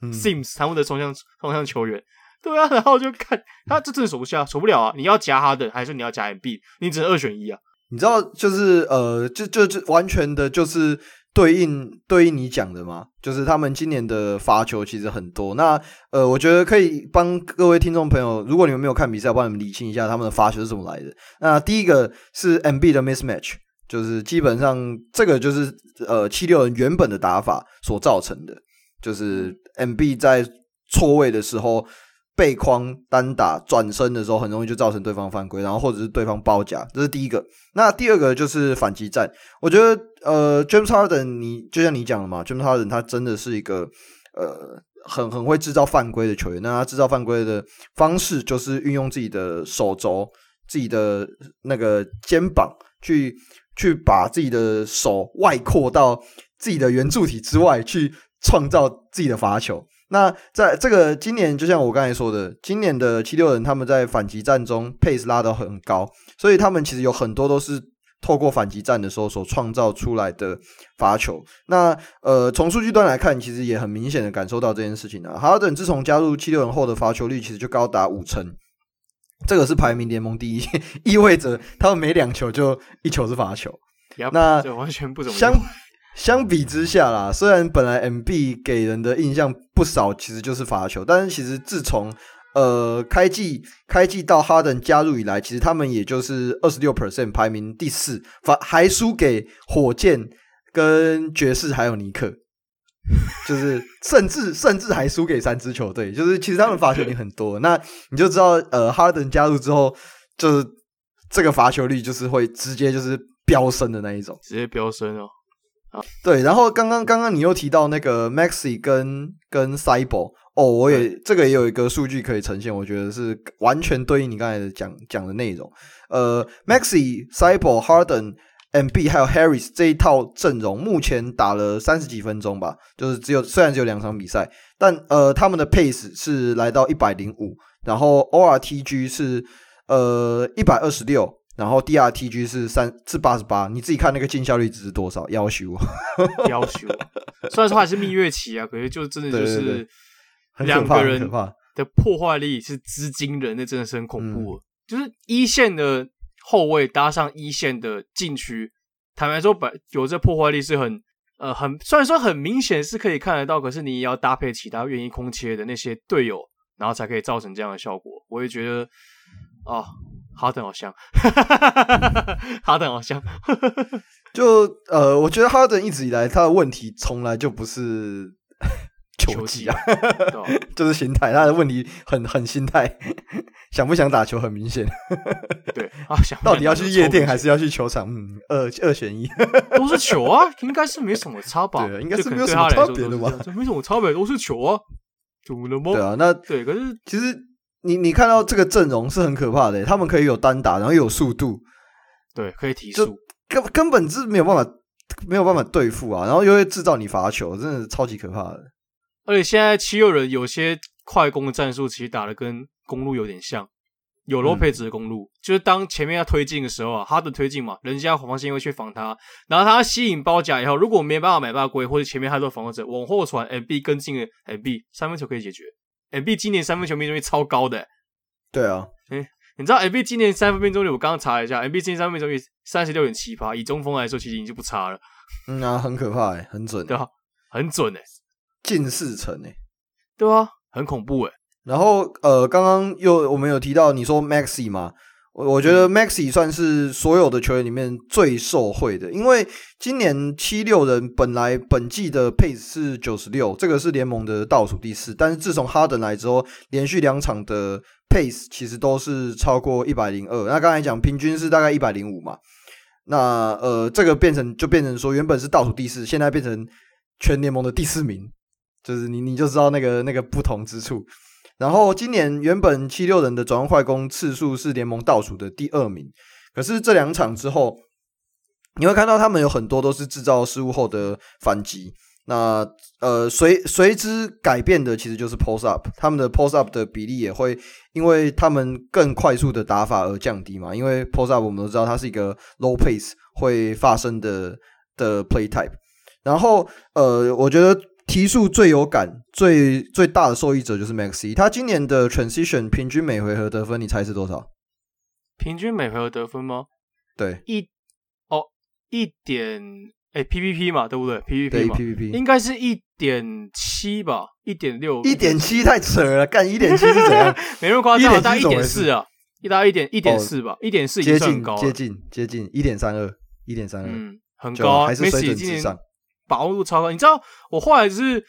嗯、Sims 他们的双向双向球员。对啊，然后就看他这真的守不下，守不了啊！你要夹哈登，还是你要夹 MB？你只能二选一啊！你知道，就是呃，就就就完全的，就是对应对应你讲的嘛。就是他们今年的罚球其实很多。那呃，我觉得可以帮各位听众朋友，如果你们没有看比赛，帮你们理清一下他们的罚球是怎么来的。那第一个是 MB 的 mismatch，就是基本上这个就是呃七六人原本的打法所造成的，就是 MB 在错位的时候。背框单打转身的时候，很容易就造成对方犯规，然后或者是对方包夹，这是第一个。那第二个就是反击战。我觉得，呃，James Harden，你就像你讲的嘛，James Harden 他真的是一个呃很很会制造犯规的球员。那他制造犯规的方式就是运用自己的手肘、自己的那个肩膀去去把自己的手外扩到自己的圆柱体之外，去创造自己的罚球。那在这个今年，就像我刚才说的，今年的七六人他们在反击战中 pace 拉得很高，所以他们其实有很多都是透过反击战的时候所创造出来的罚球。那呃，从数据端来看，其实也很明显的感受到这件事情啊。哈登自从加入七六人后的罚球率其实就高达五成，这个是排名联盟第一，意味着他们每两球就一球是罚球。那完全不怎么相。相比之下啦，虽然本来 MB 给人的印象不少，其实就是罚球，但是其实自从呃开季开季到哈登加入以来，其实他们也就是二十六 percent 排名第四，罚还输给火箭跟爵士还有尼克，就是甚至甚至还输给三支球队，就是其实他们罚球已经很多，那你就知道呃哈登加入之后，就是这个罚球率就是会直接就是飙升的那一种，直接飙升哦。对，然后刚刚刚刚你又提到那个 Maxi 跟跟 Cyborg 哦，我也这个也有一个数据可以呈现，我觉得是完全对应你刚才的讲讲的内容。呃，Maxi、Cyborg、Harden、Embiid 还有 Harris 这一套阵容，目前打了三十几分钟吧，就是只有虽然只有两场比赛，但呃他们的 pace 是来到一百零五，然后 ORTG 是呃一百二十六。然后 DRTG 是三是八十八，你自己看那个进效率值是多少？要求，要求。虽然说还是蜜月期啊，可是就真的就是两个人的破坏力是资金人，那真的是很恐怖。嗯、就是一线的后卫搭上一线的禁区，坦白说，本有这破坏力是很呃很，虽然说很明显是可以看得到，可是你也要搭配其他愿意空切的那些队友，然后才可以造成这样的效果。我也觉得啊。哈登好香，哈登好香。就呃，我觉得哈登一直以来他的问题从来就不是 球技啊，就是心态。他的问题很很心态，想不想打球很明显。对啊，想到底要去夜店还是要去球场？嗯，二二选一，都是球啊，应该是没什么差吧。对，应该是没有什么差别的吧？没什么差别，都是球啊，怎么了吗？对啊，那对，可是其实。你你看到这个阵容是很可怕的，欸，他们可以有单打，然后又有速度，对，可以提速，根根本是没有办法没有办法对付啊，然后又会制造你罚球，真的是超级可怕的。而且现在七六人有些快攻的战术，其实打的跟公路有点像，有罗佩兹的公路，嗯、就是当前面要推进的时候啊，哈登推进嘛，人家防线会去防他，然后他吸引包夹以后，如果没办法买犯规，或者前面还有防守者往后传，MB 跟进了，MB 三分球可以解决。MB 今年三分球命中率超高的。欸，对啊，哎，你知道 MB 今年三分命中率？我刚刚查了一下，MB 今年三分命中率三十六点七八，以中锋来说，其实已经就不差了。嗯啊，很可怕哎，很准，对啊，很准哎，近四成哎，对啊，很恐怖哎。然后呃，刚刚又我们有提到你说 Maxi 嘛。我我觉得 Maxi 算是所有的球员里面最受惠的，因为今年七六人本来本季的 pace 是九十六，这个是联盟的倒数第四。但是自从哈登来之后，连续两场的 pace 其实都是超过一百零二。那刚才讲平均是大概一百零五嘛，那呃这个变成就变成说原本是倒数第四，现在变成全联盟的第四名，就是你你就知道那个那个不同之处。然后今年原本七六人的转换快攻次数是联盟倒数的第二名，可是这两场之后，你会看到他们有很多都是制造失误后的反击。那呃随随之改变的其实就是 post up，他们的 post up 的比例也会因为他们更快速的打法而降低嘛。因为 post up 我们都知道它是一个 low pace 会发生的的 play type。然后呃，我觉得。提速最有感、最最大的受益者就是 Maxi，他今年的 transition 平均每回合得分，你猜是多少？平均每回合得分吗？对，一哦一点哎 PPP 嘛，对不对？PPP 嘛，PPP 应该是一点七吧，一点六，一点七太扯了，干一点七是怎样？没那么夸张，大概一点四啊，一大一点一点四吧，一点四接近接近接近一点三二，一点三二，嗯，很高，还是水准之上。把握度超高，你知道我后来就是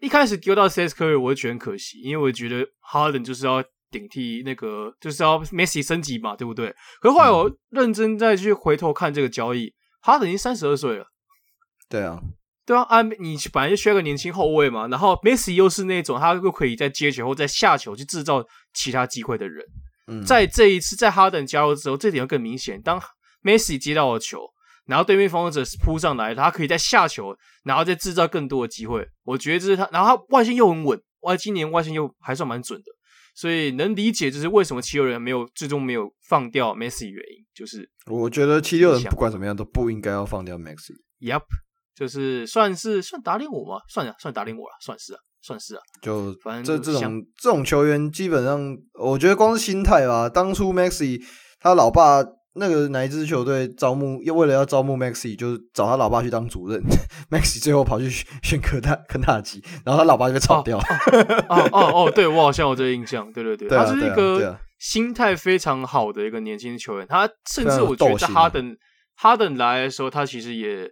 一开始丢到 Seth Curry，我就觉得很可惜，因为我觉得 Harden 就是要顶替那个，就是要 Messi 升级嘛，对不对？可是后来我认真再去回头看这个交易，Harden 已经三十二岁了。对啊，对啊，啊，你本来就需要个年轻后卫嘛，然后 Messi 又是那种他又可以在接球或在下球去制造其他机会的人。嗯，在这一次在 Harden 加入之后，这点又更明显。当 Messi 接到了球。然后对面防守者扑上来，他可以再下球，然后再制造更多的机会。我觉得这是他，然后他外线又很稳，外今年外线又还算蛮准的，所以能理解就是为什么七六人没有最终没有放掉 Maxi 原因，就是我觉得七六人不管怎么样都不应该要放掉 Maxi。Yep，就是算是算打脸我吗？算了，算打脸我了，算是啊，算是啊。就反正这这种这种球员基本上，我觉得光是心态吧。当初 Maxi 他老爸。那个哪一支球队招募，又为了要招募 Maxi，就是找他老爸去当主任。Maxi 最后跑去选科大肯塔基，然后他老爸就被炒掉。哦哦哦，对，我好像有这个印象。对对对，对啊、他是一个心态非常好的一个年轻球员。他甚至我觉得哈登哈登来的时候，他其实也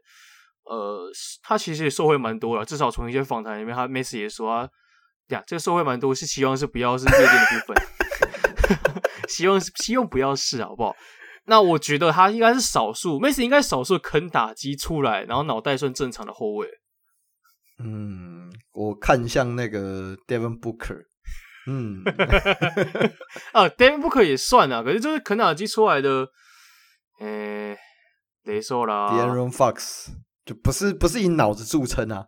呃，他其实也受惠蛮多了。至少从一些访谈里面，他 Maxi 也说啊，呀，这个受惠蛮多，是希望是不要是夜店的部分，希望是希望不要是好不好？那我觉得他应该是少数，Maxey 应该少数肯打击出来，然后脑袋算正常的后卫。嗯，我看向那个 Devon Booker，嗯，啊，Devon Booker 也算啊，可是就是肯打击出来的，诶、欸，雷兽啦，De'Aaron Fox 就不是不是以脑子著称啊，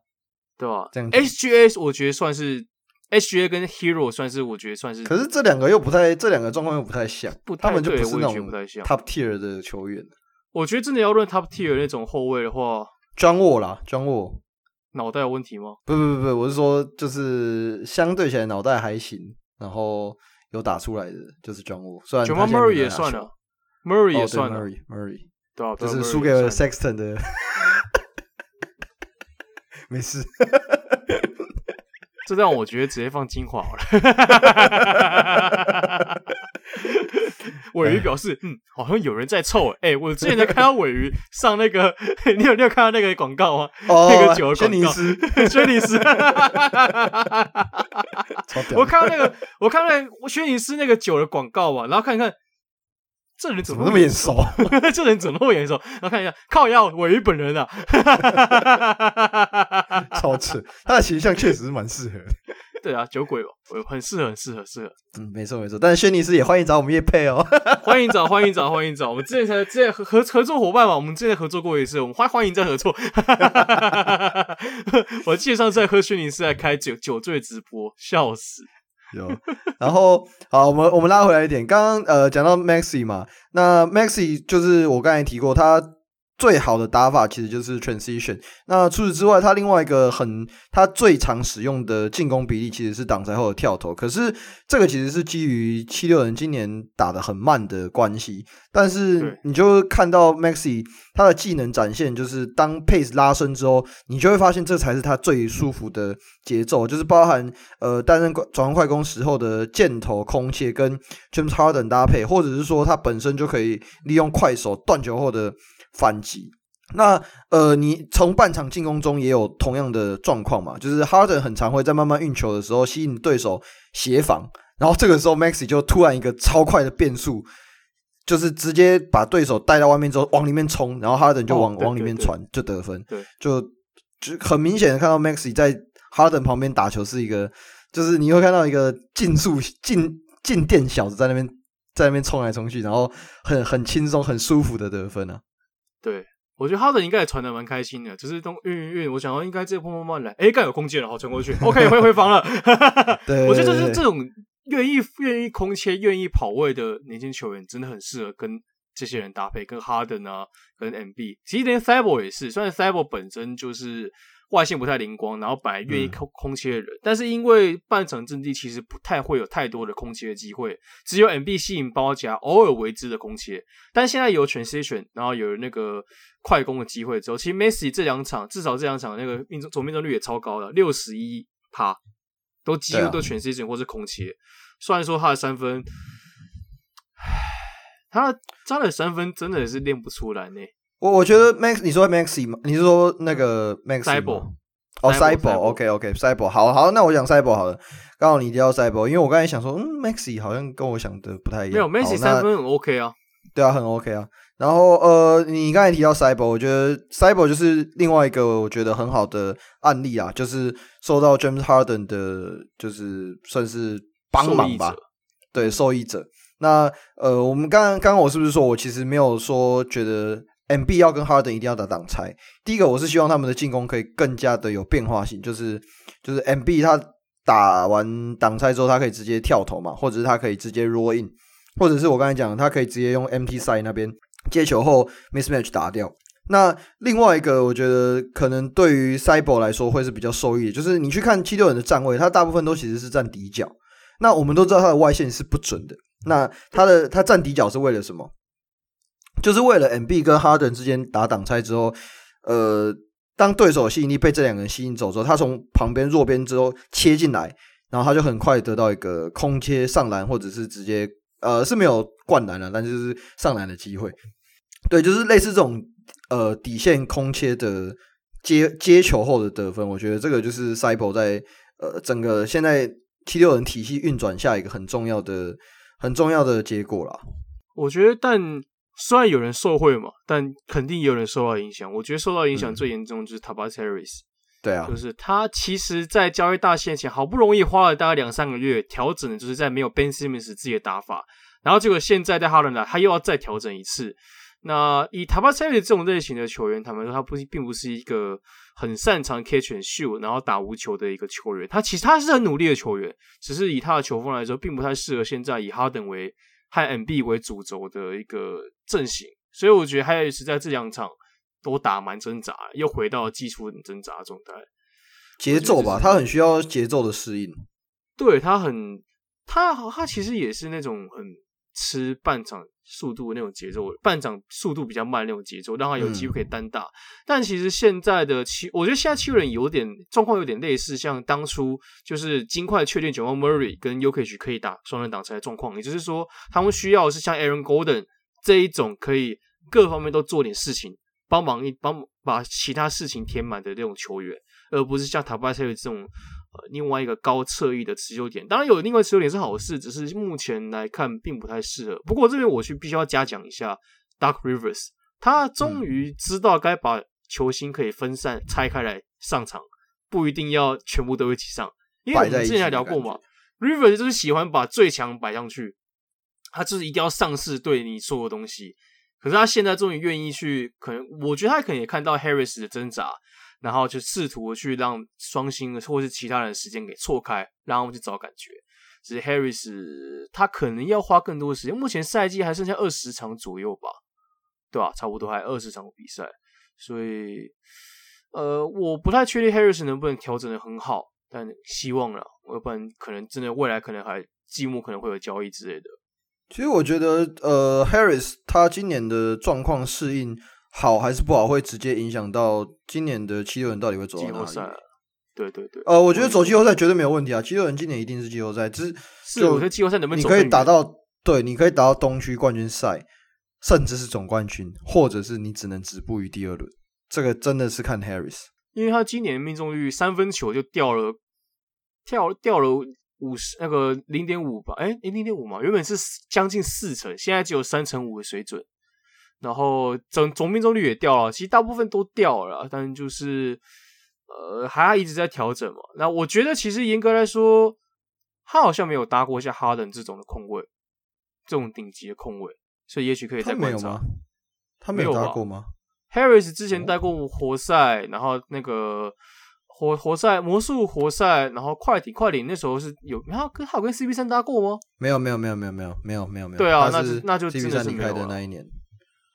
对吧？这样？HGS 我觉得算是。HGA 跟 Hero 算是，我觉得算是，可是这两个又不太，这两个状况又不太像，不太他们就不是那种不太像 Top Tier 的球员。我觉得真的要论 Top Tier 那种后卫的话，John Wall 啦，John Wall，脑袋有问题吗？不不不不，我是说，就是相对起来脑袋还行，然后有打出来的就是 John Wall，虽然 Murray 也算了，Murray 也算了，Murray Murray，对啊，就是输给了 Sexton 的，没事。这让我觉得直接放精华好了。尾鱼表示：“嗯，好像有人在凑。”哎，我之前才看到尾鱼上那个，你有你有看到那个广告吗？哦，那个酒的广告，轩尼诗，轩尼诗。我看到那个，我看到那个轩尼诗那个酒的广告嘛，然后看一看。这人怎么那么眼熟？这人怎么那么眼熟？然后看一下，靠腰鮪鱼本人啊 超扯！他的形象确实是蛮适合的。对啊，酒鬼哦，很适合，很适合，适合。嗯，没错没错。但是轩尼诗也欢迎找我们业配哦，欢迎找，欢迎找，欢迎找。我们之前才之前合合合作伙伴嘛，我们之前合作过一次，我们欢欢迎再合作。我记得上次在喝轩尼诗在开酒酒醉直播，笑死。有，然后好，我们我们拉回来一点，刚刚呃讲到 Maxi 嘛，那 Maxi 就是我刚才提过他。最好的打法其实就是 transition。那除此之外，他另外一个很他最常使用的进攻比例其实是挡拆后的跳投。可是这个其实是基于七六人今年打得很慢的关系。但是你就看到 Maxey 他的技能展现，就是当 pace 拉伸之后，你就会发现这才是他最舒服的节奏，就是包含呃担任转换快攻时候的箭头空切跟 James Harden 搭配，或者是说他本身就可以利用快手断球后的。反击，那呃，你从半场进攻中也有同样的状况嘛？就是 Harden 很常会在慢慢运球的时候吸引对手协防，然后这个时候 Maxey 就突然一个超快的变速，就是直接把对手带到外面之后往里面冲，然后 Harden 就往、哦、往里面传就得分，对，就就很明显的看到 Maxey 在 Harden 旁边打球是一个，就是你会看到一个竞速竞竞电小子在那边在那边冲来冲去，然后很很轻松很舒服的得分啊。对，我觉得哈登应该也传的蛮开心的，只是东运运运，我想到应该这波慢慢来，哎，该有空间了，好传过去，OK，回回防了。对，我觉得就是这种愿意愿意空切、愿意跑位的年轻球员，真的很适合跟这些人搭配，跟哈登啊，跟 MB，其实连 Thybulle 也是，虽然 Thybulle 本身就是。外线不太灵光，然后本来愿意空空切的人，嗯、但是因为半场阵地其实不太会有太多的空切的机会，只有 MB 吸引包夹，偶尔为之的空切。但现在有 transition，然后有那个快攻的机会之后，其实 Messi 这两场至少这两场那个命中总命中率也超高了，六十一趴，都几乎都 transition 或是空切。啊、虽然说他的三分，唉，他他的三分真的也是练不出来呢。我我觉得 Max，你说 Maxey 吗？你是说那个 Maxey？哦，Cyborg，OK，OK，Cyborg，好好，那我讲 Cyborg 好了。刚好你提到 Cyborg，因为我刚才想说，嗯，Maxey 好像跟我想的不太一样。没有，Maxey 三分很 OK 啊。对啊，很 OK 啊。然后呃，你刚才提到 Cyborg，我觉得 Cyborg 就是另外一个我觉得很好的案例啊，就是受到 James Harden 的，就是算是帮忙吧。对，受益者。那呃，我们刚刚刚刚我是不是说我其实没有说觉得。MB 要跟 Harden 一定要打挡拆。第一个，我是希望他们的进攻可以更加的有变化性，就是就是 MB 他打完挡拆之后，他可以直接跳投嘛，或者是他可以直接 roll in，或者是我刚才讲的，他可以直接用 M T side 那边接球后 mismatch 打掉。那另外一个，我觉得可能对于 Cyborg 来说会是比较受益的，就是你去看七六人的站位，他大部分都其实是站底角。那我们都知道他的外线是不准的，那他的他站底角是为了什么？就是为了 MB 跟 Harden 之间打挡拆之后，呃，当对手吸引力被这两个人吸引走之后，他从旁边弱边之后切进来，然后他就很快得到一个空切上篮，或者是直接呃是没有灌篮了，但就是上篮的机会。对，就是类似这种呃底线空切的接接球后的得分，我觉得这个就是 Cybo 在呃整个现在七六人体系运转下一个很重要的很重要的结果啦。我觉得，但虽然有人受贿嘛，但肯定也有人受到影响。我觉得受到影响最严重就是 Tobias Harris。对啊，就是他其实，在交易大限前，好不容易花了大概两三个月调整，就是在没有 Ben Simmons 自己的打法，然后结果现在在哈登来，他又要再调整一次。那以 Tobias Harris 这种类型的球员，他们说他不并不是一个很擅长 catch and shoot，然后打无球的一个球员。他其实他是很努力的球员，只是以他的球风来说，并不太适合现在以哈登为和 MB 为主轴的一个阵型。所以我觉得 Harris 在这两场。都打蛮挣扎，又回到基础很挣扎的状态。节奏吧，他很需要节奏的适应。对，他很，他他其实也是那种很吃半场速度那种节奏，半场速度比较慢那种节奏，让他有机会可以单打。嗯、但其实现在的七，我觉得现在七六人有点状况有点类似，像当初就是金块确定 Jamal Murray 跟 Jokic 可以打双人挡拆的状况，也就是说，他们需要的是像 Aaron Golden 这一种可以各方面都做点事情。帮忙一帮把其他事情填满的那种球员，而不是像塔巴塞尔这种呃另外一个高侧翼的持久点。当然有另外持久点是好事，只是目前来看并不太适合。不过这边我去必须要嘉奖一下 Dark Rivers，他终于知道该把球星可以分散拆开来上场，不一定要全部都一起上。因为我们之前还聊过嘛，Rivers 就是喜欢把最强摆上去，他就是一定要上市对你说的东西。可是他现在终于愿意去，可能我觉得他可能也看到 Harris 的挣扎，然后就试图去让双星或是其他人的时间给错开，让他们去找感觉。只是 Harris 他可能要花更多时间，目前赛季还剩下二十场左右吧，对吧、啊？差不多还二十场比赛，所以呃，我不太确定 Harris 能不能调整得很好，但希望了，要不然可能真的未来可能还季末可能会有交易之类的。其实我觉得，呃，Harris 他今年的状况适应好还是不好，会直接影响到今年的七六人到底会走到哪里。对对对，呃，我觉得走季后赛绝对没有问题啊！七六人今年一定是季后赛，只是是我觉得季后赛能不能你可以打到对，你可以打到东区冠军赛，甚至是总冠军，或者是你只能止步于第二轮。这个真的是看 Harris，因为他今年命中率三分球就掉了，跳掉了。五十那个零点五吧，哎，零点五嘛，原本是将近四成，现在只有三成五的水准，然后总总命中率也掉了，其实大部分都掉了，但就是呃还要一直在调整嘛。那我觉得其实严格来说，他好像没有搭过像哈登这种的控位，这种顶级的控位，所以也许可以再观察。他没有搭过吗？Harris 之前带过活塞，然后那个。活活塞魔术活塞，然后快艇快艇那时候是有他跟他有跟 CP 三搭过吗？没有没有没有没有没有没有没有没有。对啊，那就那就真的是离开的那一年，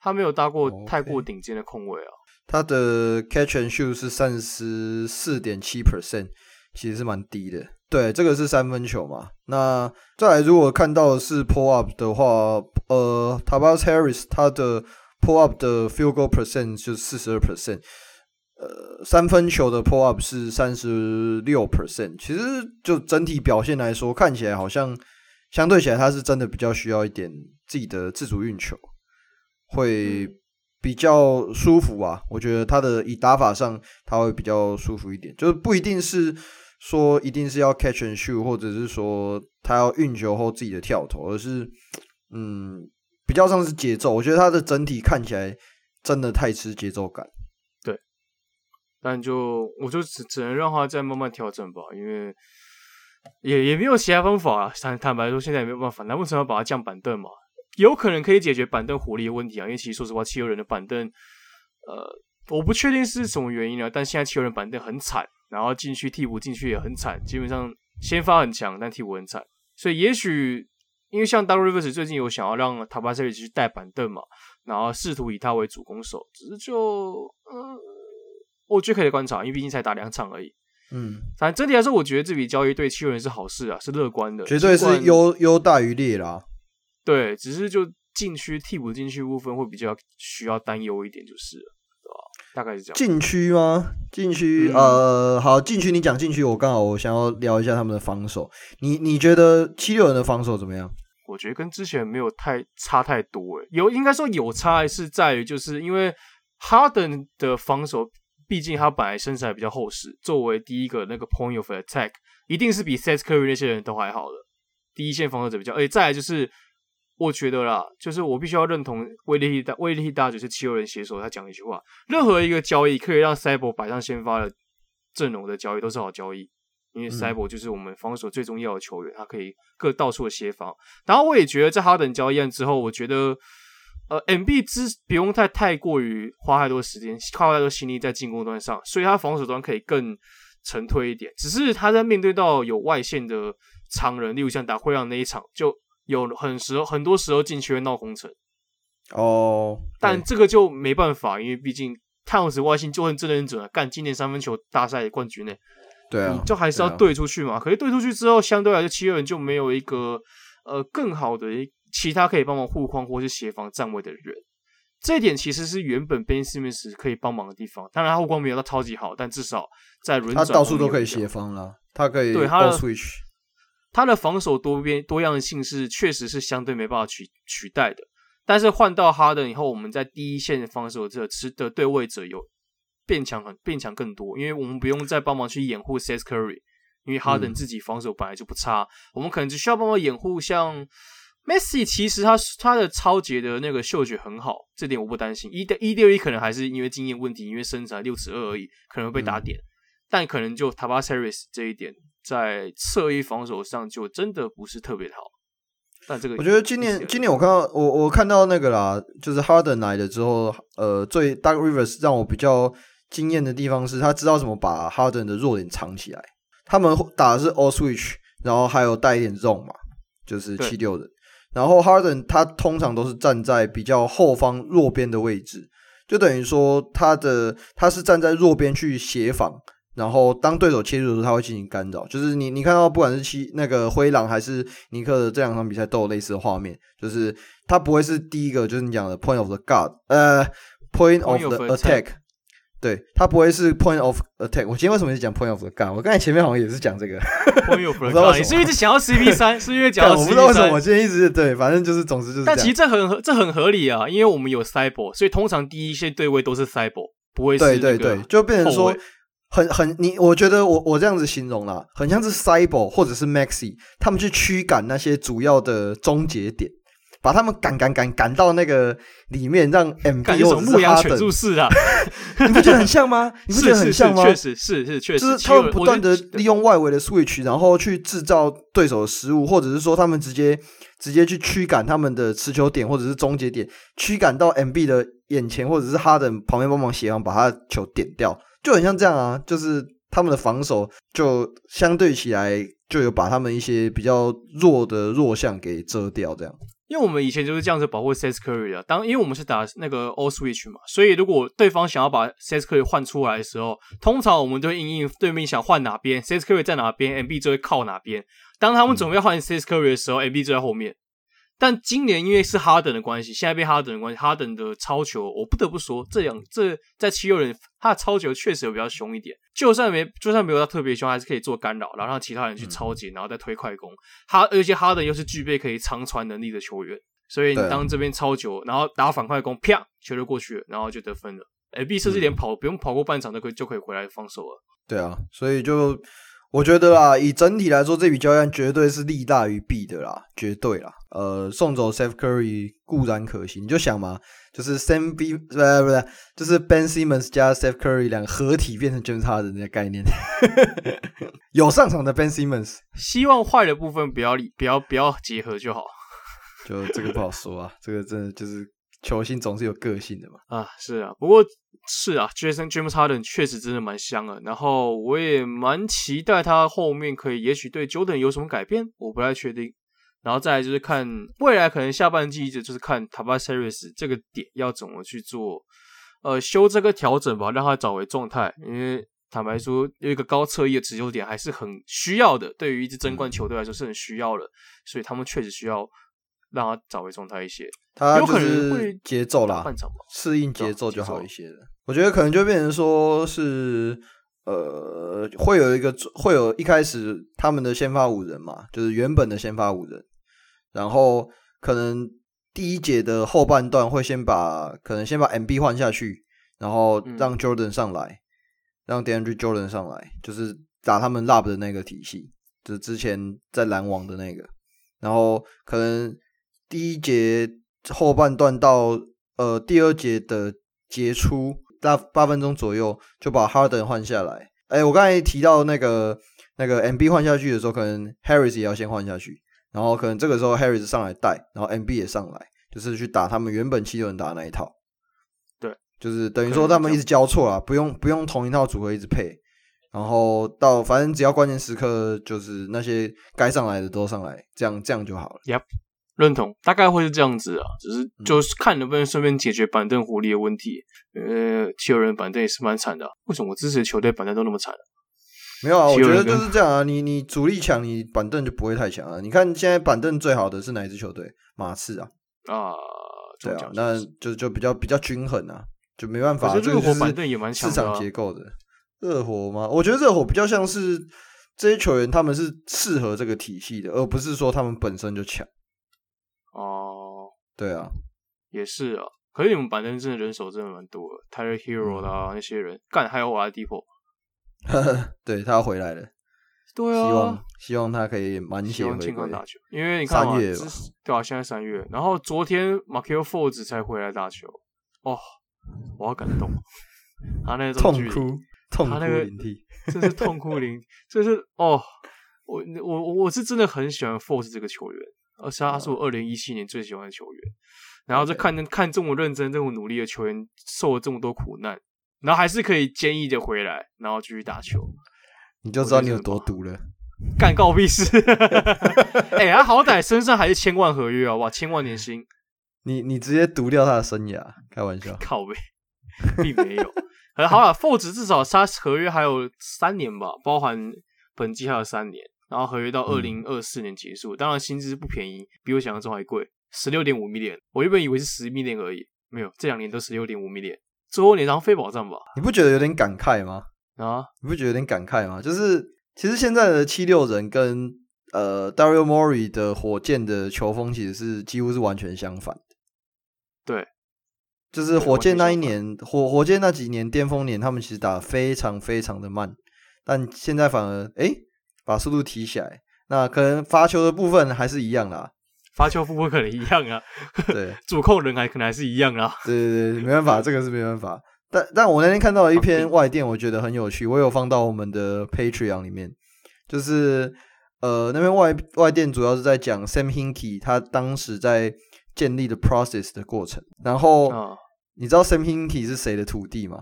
他没有搭过太过顶尖的控卫啊。他的 catch and shoot 是三十四点七 percent，其实是蛮低的。对，这个是三分球嘛。那再来，如果看到的是 pull up 的话，呃，Tobias Harris 他的 pull up 的 field goal percent 就是四十二 percent。呃，三分球的 pull up 是三十六 percent，其实就整体表现来说，看起来好像相对起来，他是真的比较需要一点自己的自主运球，会比较舒服啊。我觉得他的以打法上，他会比较舒服一点，就是不一定是说一定是要 catch and shoot，或者是说他要运球后自己的跳投，而是嗯，比较像是节奏。我觉得他的整体看起来真的太吃节奏感。对但就我就只只能让他再慢慢调整吧，因为也也没有其他方法啊。坦坦白说，现在也没有办法。难不成要把他降板凳嘛？有可能可以解决板凳火力的问题啊。因为其实说实话，七六人的板凳，呃，我不确定是什么原因啊。但现在七六人板凳很惨，然后进去替补进去也很惨，基本上先发很强，但替补很惨。所以也许因为像 Rivers 最近有想要让塔巴塞尔去带板凳嘛，然后试图以他为主攻手，只是就嗯。我觉得可以观察，因为毕竟才打两场而已。嗯，反正整体来说，我觉得这笔交易对七六人是好事啊，是乐观的，绝对是优优大于劣啦。对，只是就禁区替补禁区部分会比较需要担忧一点，就是了？大概是这样。禁区吗？禁区、嗯、呃，好，禁区你讲禁区，我刚好我想要聊一下他们的防守。你你觉得七六人的防守怎么样？我觉得跟之前没有太差太多，诶，有应该说有差，还是在于就是因为哈登的防守。毕竟他本来身材比较厚实，作为第一个那个 point of attack，一定是比 Seth Curry 那些人都还好的。第一线防守者比较，而且再来就是我觉得啦，就是我必须要认同威力大威力大就是七六人携手他讲一句话：任何一个交易可以让 Cyborg 摆上先发的阵容的交易都是好交易，因为 Cyborg 就是我们防守最重要的球员，他可以各到处的协防。然后我也觉得在哈登交易案之后，我觉得呃，MB 之不用太太过于花太多时间，花太多心力在进攻端上，所以他防守端可以更沉退一点。只是他在面对到有外线的常人，例如像打灰狼那一场就。有很时候，很多时候禁区会闹空城哦，但这个就没办法，因为毕竟太阳外星就很真的很准啊，干今年三分球大赛冠军呢，对啊，就还是要对出去嘛。啊、可是对出去之后，相对来说七六人就没有一个呃更好的其他可以帮忙护框或是协防站位的人，这一点其实是原本 Ben Simmons 可以帮忙的地方。当然他护框没有到超级好，但至少在轮转他到处都可以协防了，他可以对他的 switch。他的防守多边多样性是确实是相对没办法取取代的，但是换到哈登以后，我们在第一线防守这吃的对位者有变强很变强更多，因为我们不用再帮忙去掩护 Seth Curry，因为哈登自己防守本来就不差，嗯、我们可能只需要帮忙掩护像 Messi，其实他他的抄截的那个嗅觉很好，这点我不担心。一的一六一可能还是因为经验问题，因为身材六尺二而已，可能会被打点，嗯、但可能就 Tobias Harris 这一点。在侧翼防守上就真的不是特别好，但这个我觉得今年今年我看到我我看到那个啦，就是 Harden 来了之后，呃，最 Doc Rivers 让我比较惊艳的地方是他知道怎么把 Harden 的弱点藏起来。他们打的是 All Switch，然后还有带一点 Zone 嘛，就是七六人。然后 Harden 他通常都是站在比较后方弱边的位置，就等于说他的他是站在弱边去协防。然后当对手切入的时候，他会进行干扰。就是你你看到不管是七那个灰狼还是尼克的这两场比赛都有类似的画面，就是他不会是第一个，就是你讲的 point of the guard，呃，point of the attack，对，他不会是 point of attack。我今天为什么一直讲 point of the guard？我刚才前面好像也是讲这个 point of the。你是一直想要 CP 三，是因为讲到 CP3？我不知道为什么 我今天一直对，反正就是总之就是。但其实这很合，这很合理啊，因为我们有 Cyborg，所以通常第一线对位都是 Cyborg，不会是对对对，就变成说。很很，你我觉得我我这样子形容啦，很像是 Cyborg 或者是 Maxi，他们去驱赶那些主要的终结点，把他们赶赶赶赶到那个里面，让 MB 或者是牧羊犬入室啊，你不觉得很像吗？你不觉得很像吗？确实是是确实，就是他们不断的利用外围的 Switch，然后去制造对手的失误，或者是说他们直接直接去驱赶他们的持球点或者是终结点，驱赶到 MB 的眼前，或者是哈登旁边帮忙协防，把他的球点掉。就很像这样啊，就是他们的防守就相对起来就有把他们一些比较弱的弱项给遮掉，这样。因为我们以前就是这样子保护 Seth Curry 的，当因为我们是打那个 All Switch 嘛，所以如果对方想要把 Seth Curry 换出来的时候，通常我们就会因应对面想换哪边，Seth Curry 在哪边，MB 就会靠哪边。当他们准备换 Seth Curry 的时候，MB 就在后面。但今年因为是哈登的关系，现在被哈登的关系，哈登的超球，我不得不说，这样这在七六人，他的超球确实有比较凶一点。就算没就算没有他特别凶，还是可以做干扰，然后让其他人去超截，然后再推快攻。哈，而且哈登又是具备可以长传能力的球员，所以你当这边超球，然后打反快攻，啪，球就过去了，然后就得分了。哎，B 甚至连跑不用跑过半场都可以就可以回来放手了。对啊，所以就。我觉得啦，以整体来说，这笔交易绝对是利大于弊的啦，绝对啦。呃，送走 Seth Curry 固然可惜，你就想嘛，就是 Sam B 不是不是，就是 Ben Simmons 加 Seth Curry 两个合体变成 James Harden 的概念，有上场的 Ben Simmons，希望坏的部分不要不要不要结合就好。就这个不好说啊，这个真的就是球星总是有个性的嘛。啊，是啊，不过。是啊，Jason James Harden 确实真的蛮香的，然后我也蛮期待他后面可以，也许对 Jordan 有什么改变，我不太确定。然后再来就是看未来可能下半季一直就是看 t a b a s e r i s 这个点要怎么去做，呃，修这个调整吧，让他找回状态。因为坦白说，有一个高侧翼的持球点还是很需要的，对于一支争冠球队来说是很需要的，所以他们确实需要。让他找回状态一些，他就是节奏啦，适应节奏就好一些了。我觉得可能就变成说是，呃，会有一个会有一开始他们的先发五人嘛，就是原本的先发五人，然后可能第一节的后半段会先把可能先把 MB 换下去，然后让 Jordan 上来，让 DeAndre Jordan 上来，就是打他们 Love 的那个体系，就是之前在篮网的那个，然后可能。第一节后半段到呃第二节的结束，大八分钟左右就把 Harden 换下来。哎，我刚才提到那个那个 MB 换下去的时候，可能 Harris 也要先换下去，然后可能这个时候 Harris 上来带，然后 MB 也上来，就是去打他们原本七六人打的那一套。对，就是等于说他们一直交错啊，不用不用同一套组合一直配，然后到反正只要关键时刻，就是那些该上来的都上来，这样这样就好了。Yep。认同，大概会是这样子啊，只是就是看能不能顺便解决板凳火力的问题。呃，七六人板凳也是蛮惨的，为什么我支持的球队板凳都那么惨？没有啊，我觉得就是这样啊，你你主力强，你板凳就不会太强啊。你看现在板凳最好的是哪一支球队？马刺啊，啊，对啊，那就就比较比较均衡啊，就没办法。热火板凳也蛮强的，市场结构的。热火吗？我觉得热火比较像是这些球员，他们是适合这个体系的，而不是说他们本身就强。哦，对啊，也是啊。可是你们板凳真的人手真的蛮多的，Tyler Herro 啦那些人干，还有 Oladipo，对他要回来了，对啊，希望希望他可以满血回归，健康打球。因为你看三月对啊，现在三月，然后昨天 Markelle Fultz 才回来打球，哦，我好感动，他那种痛哭痛哭淋涕，这是痛哭淋，这是哦，我我我是真的很喜欢 Fultz 这个球员。而且他是我二零一七年最喜欢的球员，然后就看看这么认真、这么努力的球员受了这么多苦难，然后还是可以坚毅的回来，然后继续打球，你就知道你有多毒了。干告屁事！哎、欸，他好歹身上还是千万合约啊，哇，千万年薪，你你直接毒掉他的生涯，开玩笑，靠呗，并没有。好了，Fultz 至少他合约还有三年吧，包含本季还有三年。然后合约到二零二四年结束，嗯、当然薪资不便宜，比我想象中还贵，十六点五 million。我原本以为是十 million 而已，没有，这两年都十六点五 million。最后年当非保障吧？你不觉得有点感慨吗？啊，你不觉得有点感慨吗？就是其实现在的七六人跟呃 Dario Morey 的火箭的球风其实是几乎是完全相反的。对，就是火箭那一年火火箭那几年巅峰年，他们其实打得非常非常的慢，但现在反而哎。诶把速度提起来，那可能罚球的部分还是一样啦，罚球部分可能一样啊，对，主控人还可能还是一样啊，对对对，没办法，这个是没办法。但但我那天看到了一篇外电，我觉得很有趣，我有放到我们的 Patreon 里面，就是呃那边外外电主要是在讲 Sam Hinkie 他当时在建立的 process 的过程。然后、哦、你知道 Sam Hinkie 是谁的徒弟吗？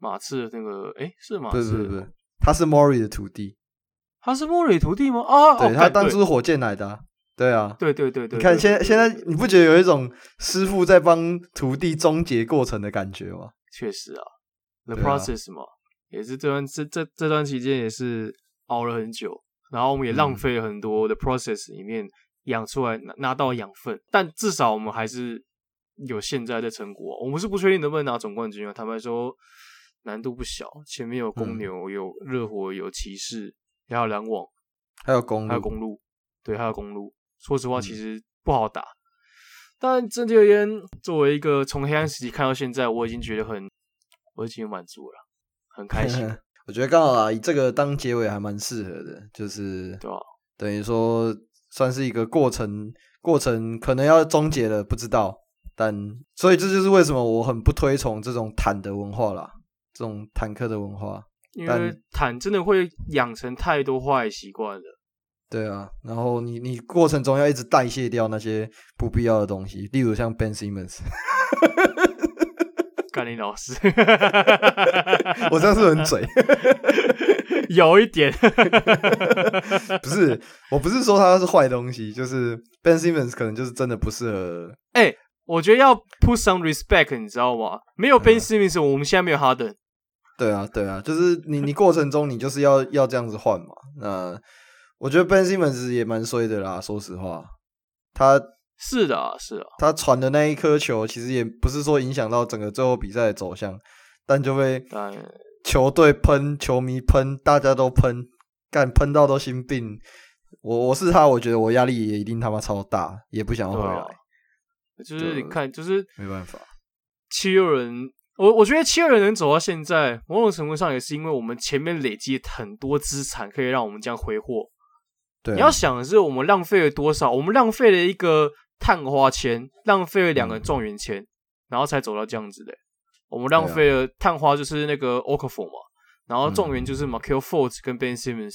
马刺的那个，诶，是马刺？不是不是，他是 Morey 的徒弟。他是莫瑞徒弟吗？啊，对，他当初是火箭来的，对啊，对对对对。你看现在现在，你不觉得有一种师傅在帮徒弟终结过程的感觉吗？确实啊，The Process 嘛，也是这段这这这段期间也是熬了很久，然后我们也浪费了很多的 Process 里面养出来拿拿到养分，但至少我们还是有现在的成果。我们是不确定能不能拿总冠军啊，坦白说难度不小，前面有公牛，有热火，有骑士。还有篮网，还有公路，还有公路，对，还有公路。说实话，其实不好打。嗯、但整体而言，作为一个从黑暗时期看到现在，我已经觉得很，我已经满足了，很开心。我觉得刚好啊，以这个当结尾还蛮适合的，就是对吧？等于说算是一个过程，过程可能要终结了，不知道。但所以这就是为什么我很不推崇这种坦的文化啦，这种坦克的文化。因为坦真的会养成太多坏习惯了。对啊，然后你你过程中要一直代谢掉那些不必要的东西，例如像 Ben Simmons。甘霖老师，我这样是很嘴，有一点。不是，我不是说他是坏东西，就是 Ben Simmons 可能就是真的不适合。哎、欸，我觉得要 put some respect，你知道吗？没有 Ben Simmons，、嗯、我们现在没有 Harden。对啊，对啊，就是你，你过程中你就是要要这样子换嘛。那我觉得 Ben Simmons 也蛮衰的啦，说实话，他是的啊，是啊，他传的那一颗球其实也不是说影响到整个最后比赛的走向，但就被球队喷、球迷喷、大家都喷，干喷到都心病。我我是他，我觉得我压力也一定他妈超大，也不想要回来。就是你看，就是没办法，七六人。我我觉得七六人能走到现在，某种程度上也是因为我们前面累积很多资产，可以让我们这样挥霍。对啊，你要想的是，我们浪费了多少？我们浪费了一个探花签，浪费了两个状元签，然后才走到这样子的。我们浪费了探花就是那个 Okafor 嘛，然后状元就是 Markelle Fultz 跟 Ben Simmons，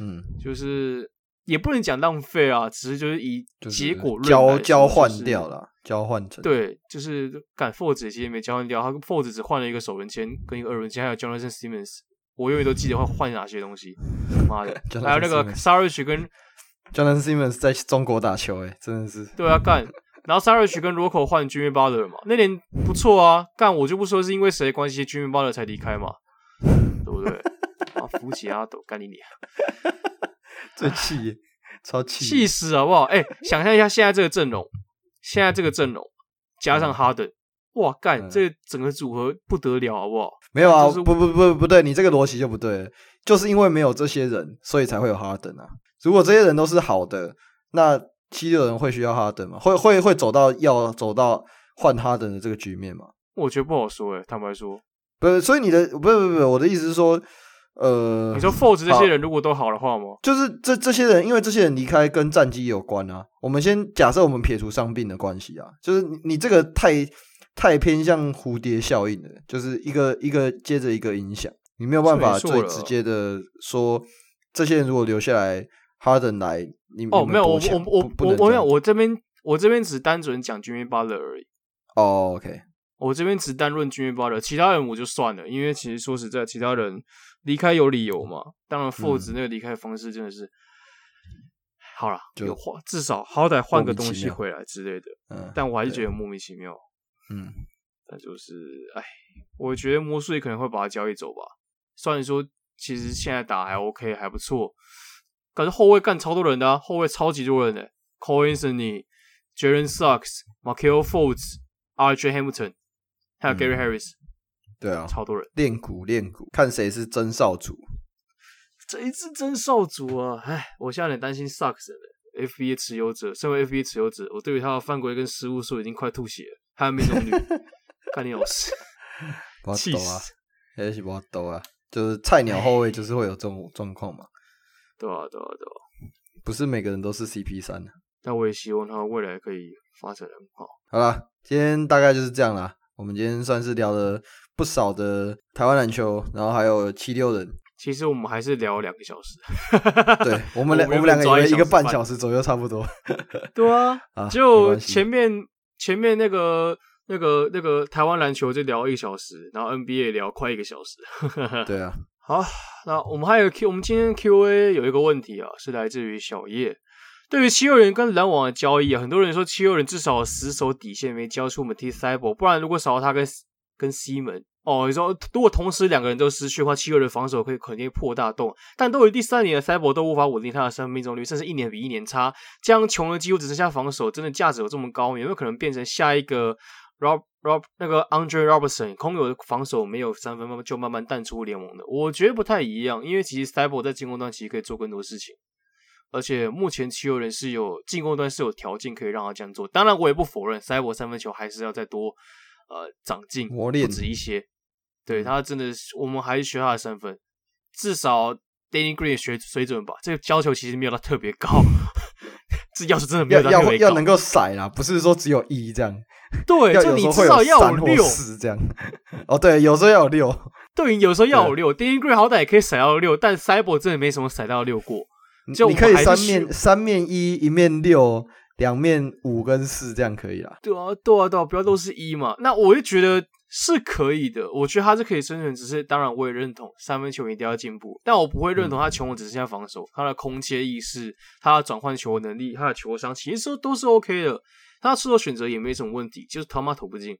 嗯，就是也不能讲浪费啊，只是就是以结果论交交换掉了，交换成对，就是干 Fultz 其实也没交换掉，他 Fultz 只换了一个首轮签跟一个二轮签，还有 Jonathan Simmons，我永远都记得会换哪些东西，妈的，还有那个 Saric 跟 Jonathan Simmons 在中国打球，哎，真的是，对啊，干。然后 Saric 跟 Rocco 换 Jimmy Butler 嘛，那年不错啊。干我就不说是因为谁的关系，Jimmy Butler 才离开嘛，对不对？啊，扶起阿斗干你娘！最气，超气，气死好不好？哎、欸，想象一下现在这个阵容，现在这个阵容加上哈登，哇，干、嗯、这整个组合不得了，好不好？没有啊，不不不不对，你这个逻辑就不对了，就是因为没有这些人，所以才会有哈登啊。如果这些人都是好的，那。七六人会需要哈登吗？会会会走到要走到换哈登的这个局面吗？我觉得不好说诶，坦白说，不是。所以你的不是不是不是，我的意思是说，呃，你说 Force 这些人如果都好的话吗？就是这这些人，因为这些人离开跟战绩有关啊。我们先假设我们撇除伤病的关系啊，就是你你这个太太偏向蝴蝶效应了，就是一个一个接着一个影响，你没有办法最直接的说，这些人如果留下来，哈登来。你哦，没有，我我我我我没有，我这边我这边只单纯讲 Jimmy Butler 而已。哦、oh,，OK，我这边只单论 Jimmy Butler，其他人我就算了，因为其实说实在，其他人离开有理由嘛。当然，Fultz 那个离开方式真的是，嗯、好了，有换，至少好歹换个东西回来之类的。嗯，但我还是觉得莫名其妙。嗯，但就是，哎，我觉得魔术也可能会把他交易走吧。虽然说，其实现在打还 OK，还不错。可是后卫干超多人的啊，后卫超级多人的，Cole Anthony、Jalen Suggs、Markelle Fultz、RJ Hampton，还有 Gary Harris，对啊，超多人练鼓练鼓，看谁是真少主。这一次真少主啊！唉，我现在有点担心 Sucks 的 FBA 持有者，身为 FBA 持有者，我对于他的犯规跟失误数已经快吐血了，还有命中率，看你老师，气死！还是不抖啊，就是菜鸟后卫就是会有这种状况嘛。对啊，对啊，对啊，不是每个人都是 CP 三的，但我也希望他未来可以发展很好。好了，今天大概就是这样啦。我们今天算是聊了不少的台湾篮球，然后还有七六人。其实我们还是聊了两个小时，对 我们两我们两个以为一个半小时左右差不多。对啊，就前面前面那个那个那个台湾篮球就聊一个小时，然后 NBA 聊快一个小时。对啊。好，那我们还有 Q，我们今天 Q&A 有一个问题啊，是来自于小叶。对于七六人跟篮网的交易啊，很多人说七六人至少死守底线，没交出 Matisse，不然如果少了他跟跟西门哦，你说如果同时两个人都失去的话，七六人防守可以肯定破大洞。但都有第三年的 Thybulle 都无法稳定他的三分命中率，甚至一年比一年差，这样穷的几乎只剩下防守，真的价值有这么高？有没有可能变成下一个 Rob？Rob 那个 Andre Robertson 空有防守没有三分，慢慢就慢慢淡出联盟的。我觉得不太一样，因为其实 Thybulle 在进攻端其实可以做更多事情，而且目前七六人是有进攻端是有条件可以让他这样做。当然，我也不否认 Thybulle 三分球还是要再多呃长进磨练，不止一些。对他真的是，我们还是学他的三分，至少 Danny Green 学水准吧。这个交球其实没有他特别高，这要是真的没有他特别高，要要要能够甩啦，不是说只有一这样。对，就你至少要有六这样。哦，对，有时候要有六。对，有时候要有六。Danny Green 好歹也可以甩到六，但 Thybulle 真的没什么甩到六过。就你可以三面三面一，一面六，两面五跟四这样可以啦。对啊，对啊，对啊，不要都是一嘛。那我就觉得是可以的，我觉得他是可以生存。只是当然我也认同三分球一定要进步，但我不会认同他穷，只剩下防守，嗯、他的空切意识，他的转换球能力，他的球商，其实都是 OK 的。他出手选择也没什么问题，就是他妈投不进。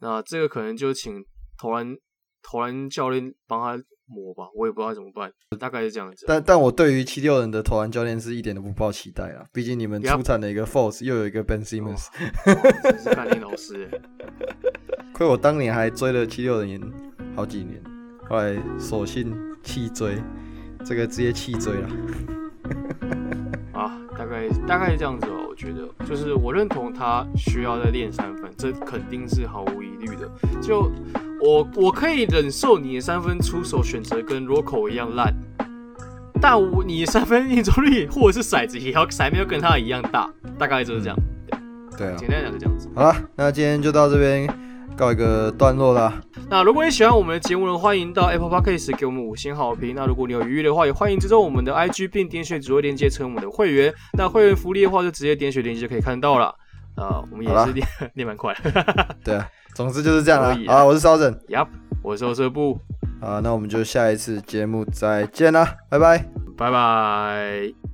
那这个可能就请投篮投篮教练帮他磨吧，我也不知道怎么办，大概是这样子。但但我对于七六人的投篮教练是一点都不抱期待啊，毕竟你们出产了一个 Force，又有一个 Ben Simmons，是甘霖老师。亏我当年还追了七六人好几年，后来索性弃追，这个直接弃追了。啊，大概大概是这样子哦。我觉得就是我认同他需要再练三分，这肯定是毫无疑虑的。就我我可以忍受你的三分出手选择跟 Rocco 一样烂，但我你的三分命中率或者是骰子也要骰面要跟他一样大，大概就是这样。对啊，简单讲是这样子。好了，那今天就到这边告一个段落啦。那如果你喜欢我们的节目呢，欢迎到 Apple Podcast 给我们五星好评。那如果你有余裕的话，也欢迎追踪我们的 IG，并点选主页链接成为我们的会员。那会员福利的话，就直接点选链接就可以看到了。啊，我们也是练练蛮快。对啊，总之就是这样啦。好，我是烧枕。Yup，我是欧瑟布。啊，那我们就下一次节目再见啦，拜拜，拜拜。